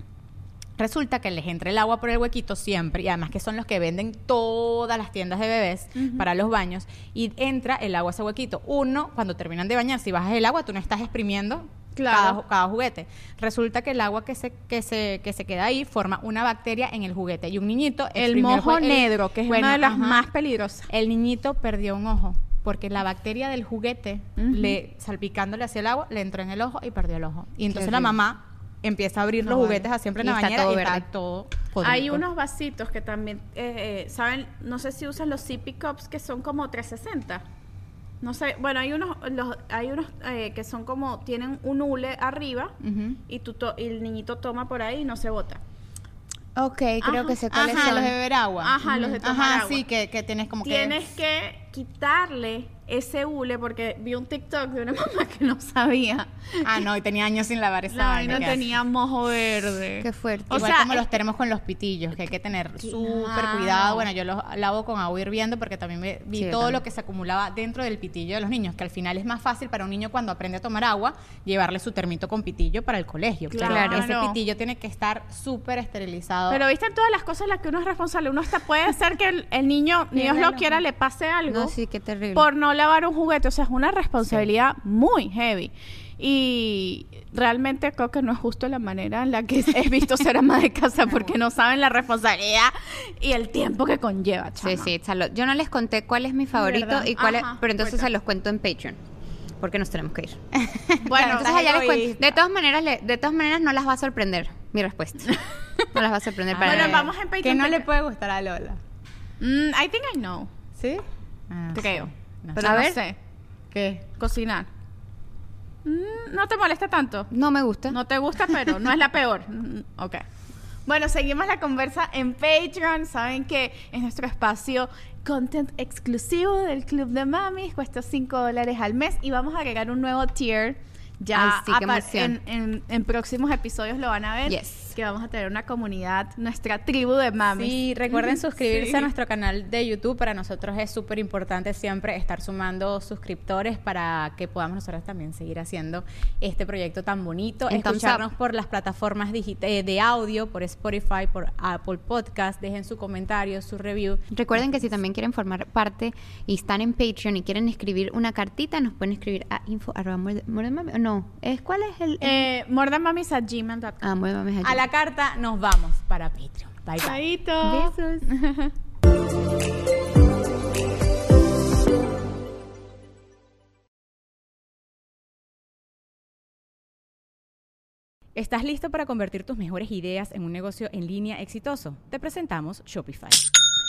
Resulta que les entra el agua por el huequito siempre, y además que son los que venden todas las tiendas de bebés para los baños, y entra el agua a ese huequito. Uno, cuando terminan de bañar, si bajas el agua, tú no estás exprimiendo Claro. cada, ju- cada juguete. Resulta que el agua que se, que, se, que se queda ahí forma una bacteria en el juguete, y un niñito... El exprimió mojo el- negro, que es bueno, una de las ajá. más peligrosas. El niñito perdió un ojo porque la bacteria del juguete, le salpicándole hacia el agua, le entró en el ojo y perdió el ojo. Y entonces la mamá empieza a abrir No los vale. juguetes así siempre en Y la está bañera todo y verde. está todo Hay podrido. unos vasitos que también, eh, eh, ¿saben? No sé si usan los sippy cups que son como 360. No sé, bueno, hay unos, los, hay unos eh, que son como, tienen un hule arriba y, tú to- y el niñito toma por ahí y no se bota. Ok, creo Ajá. que sé cuáles Ajá, son. los de beber agua. Ajá, los de tomar Ajá, agua. sí, que, que tienes como Tienes que... que quitarle ese hule porque vi un TikTok de una mamá que no sabía. Ah, no, y tenía años sin lavar esa vaina. vaina ¿qué hace? tenía mojo verde. Qué fuerte. O Igual sea, como es- los termos con los pitillos, que hay que tener súper Claro. cuidado. Bueno, yo los lavo con agua hirviendo porque también me- vi Sí, todo también. lo que se acumulaba dentro del pitillo de los niños, que al final es más fácil para un niño cuando aprende a tomar agua llevarle su termito con pitillo para el colegio. Pero Claro. ese pitillo tiene que estar súper esterilizado. Pero viste todas las cosas en las que uno es responsable. Uno hasta puede ser que el, el niño, ni Dios lo quiera, le pase algo. No, sí, qué terrible. por no lavar un juguete. O sea, es una responsabilidad muy heavy. Y realmente creo que no es justo la manera en la que he visto ser ama de casa porque no saben la responsabilidad y el tiempo que conlleva, chama. Sí, sí, Charlotte. Yo no les conté cuál es mi favorito ¿Verdad? y cuál es, pero entonces cuenta. se los cuento en Patreon. Porque nos tenemos que ir. Bueno, entonces allá les cuento. De todas maneras, le- de todas maneras no las va a sorprender mi respuesta. No las va a sorprender para Bueno, vamos en Patreon. Que no le puede gustar a Lola. Mm, I think I know. ¿Sí? Ah, Creo. sí. No Pero A no ver. sé. ¿Qué? Cocinar. Mm, no te molesta tanto. No me gusta. No te gusta, pero no es la peor. Mm, Ok. Bueno, seguimos la conversa en Patreon. Saben que es nuestro espacio content exclusivo del Club de Mamis. Cuesta 5 dólares al mes y vamos a agregar un nuevo tier. Ya Ay, sí, en, en- en próximos episodios lo van a ver. Yes. Que vamos a tener una comunidad, nuestra tribu de mamis. Sí, recuerden suscribirse Sí. a nuestro canal de YouTube. Para nosotros es súper importante siempre estar sumando suscriptores para que podamos nosotros también seguir haciendo este proyecto tan bonito. Escucharnos por las plataformas eh, de audio, por Spotify, por Apple Podcast. Dejen su comentario, su review. Recuerden que si también quieren formar parte y están en Patreon y quieren escribir una cartita, nos pueden escribir a info arroba mami- ¿Es, ¿Cuál es el...? el... Eh, mordanmamis@gmail.com. Ah, A la carta nos vamos para Patreon. Bye, bye. Besos. ¿Estás listo para convertir tus mejores ideas en un negocio en línea exitoso? Te presentamos Shopify.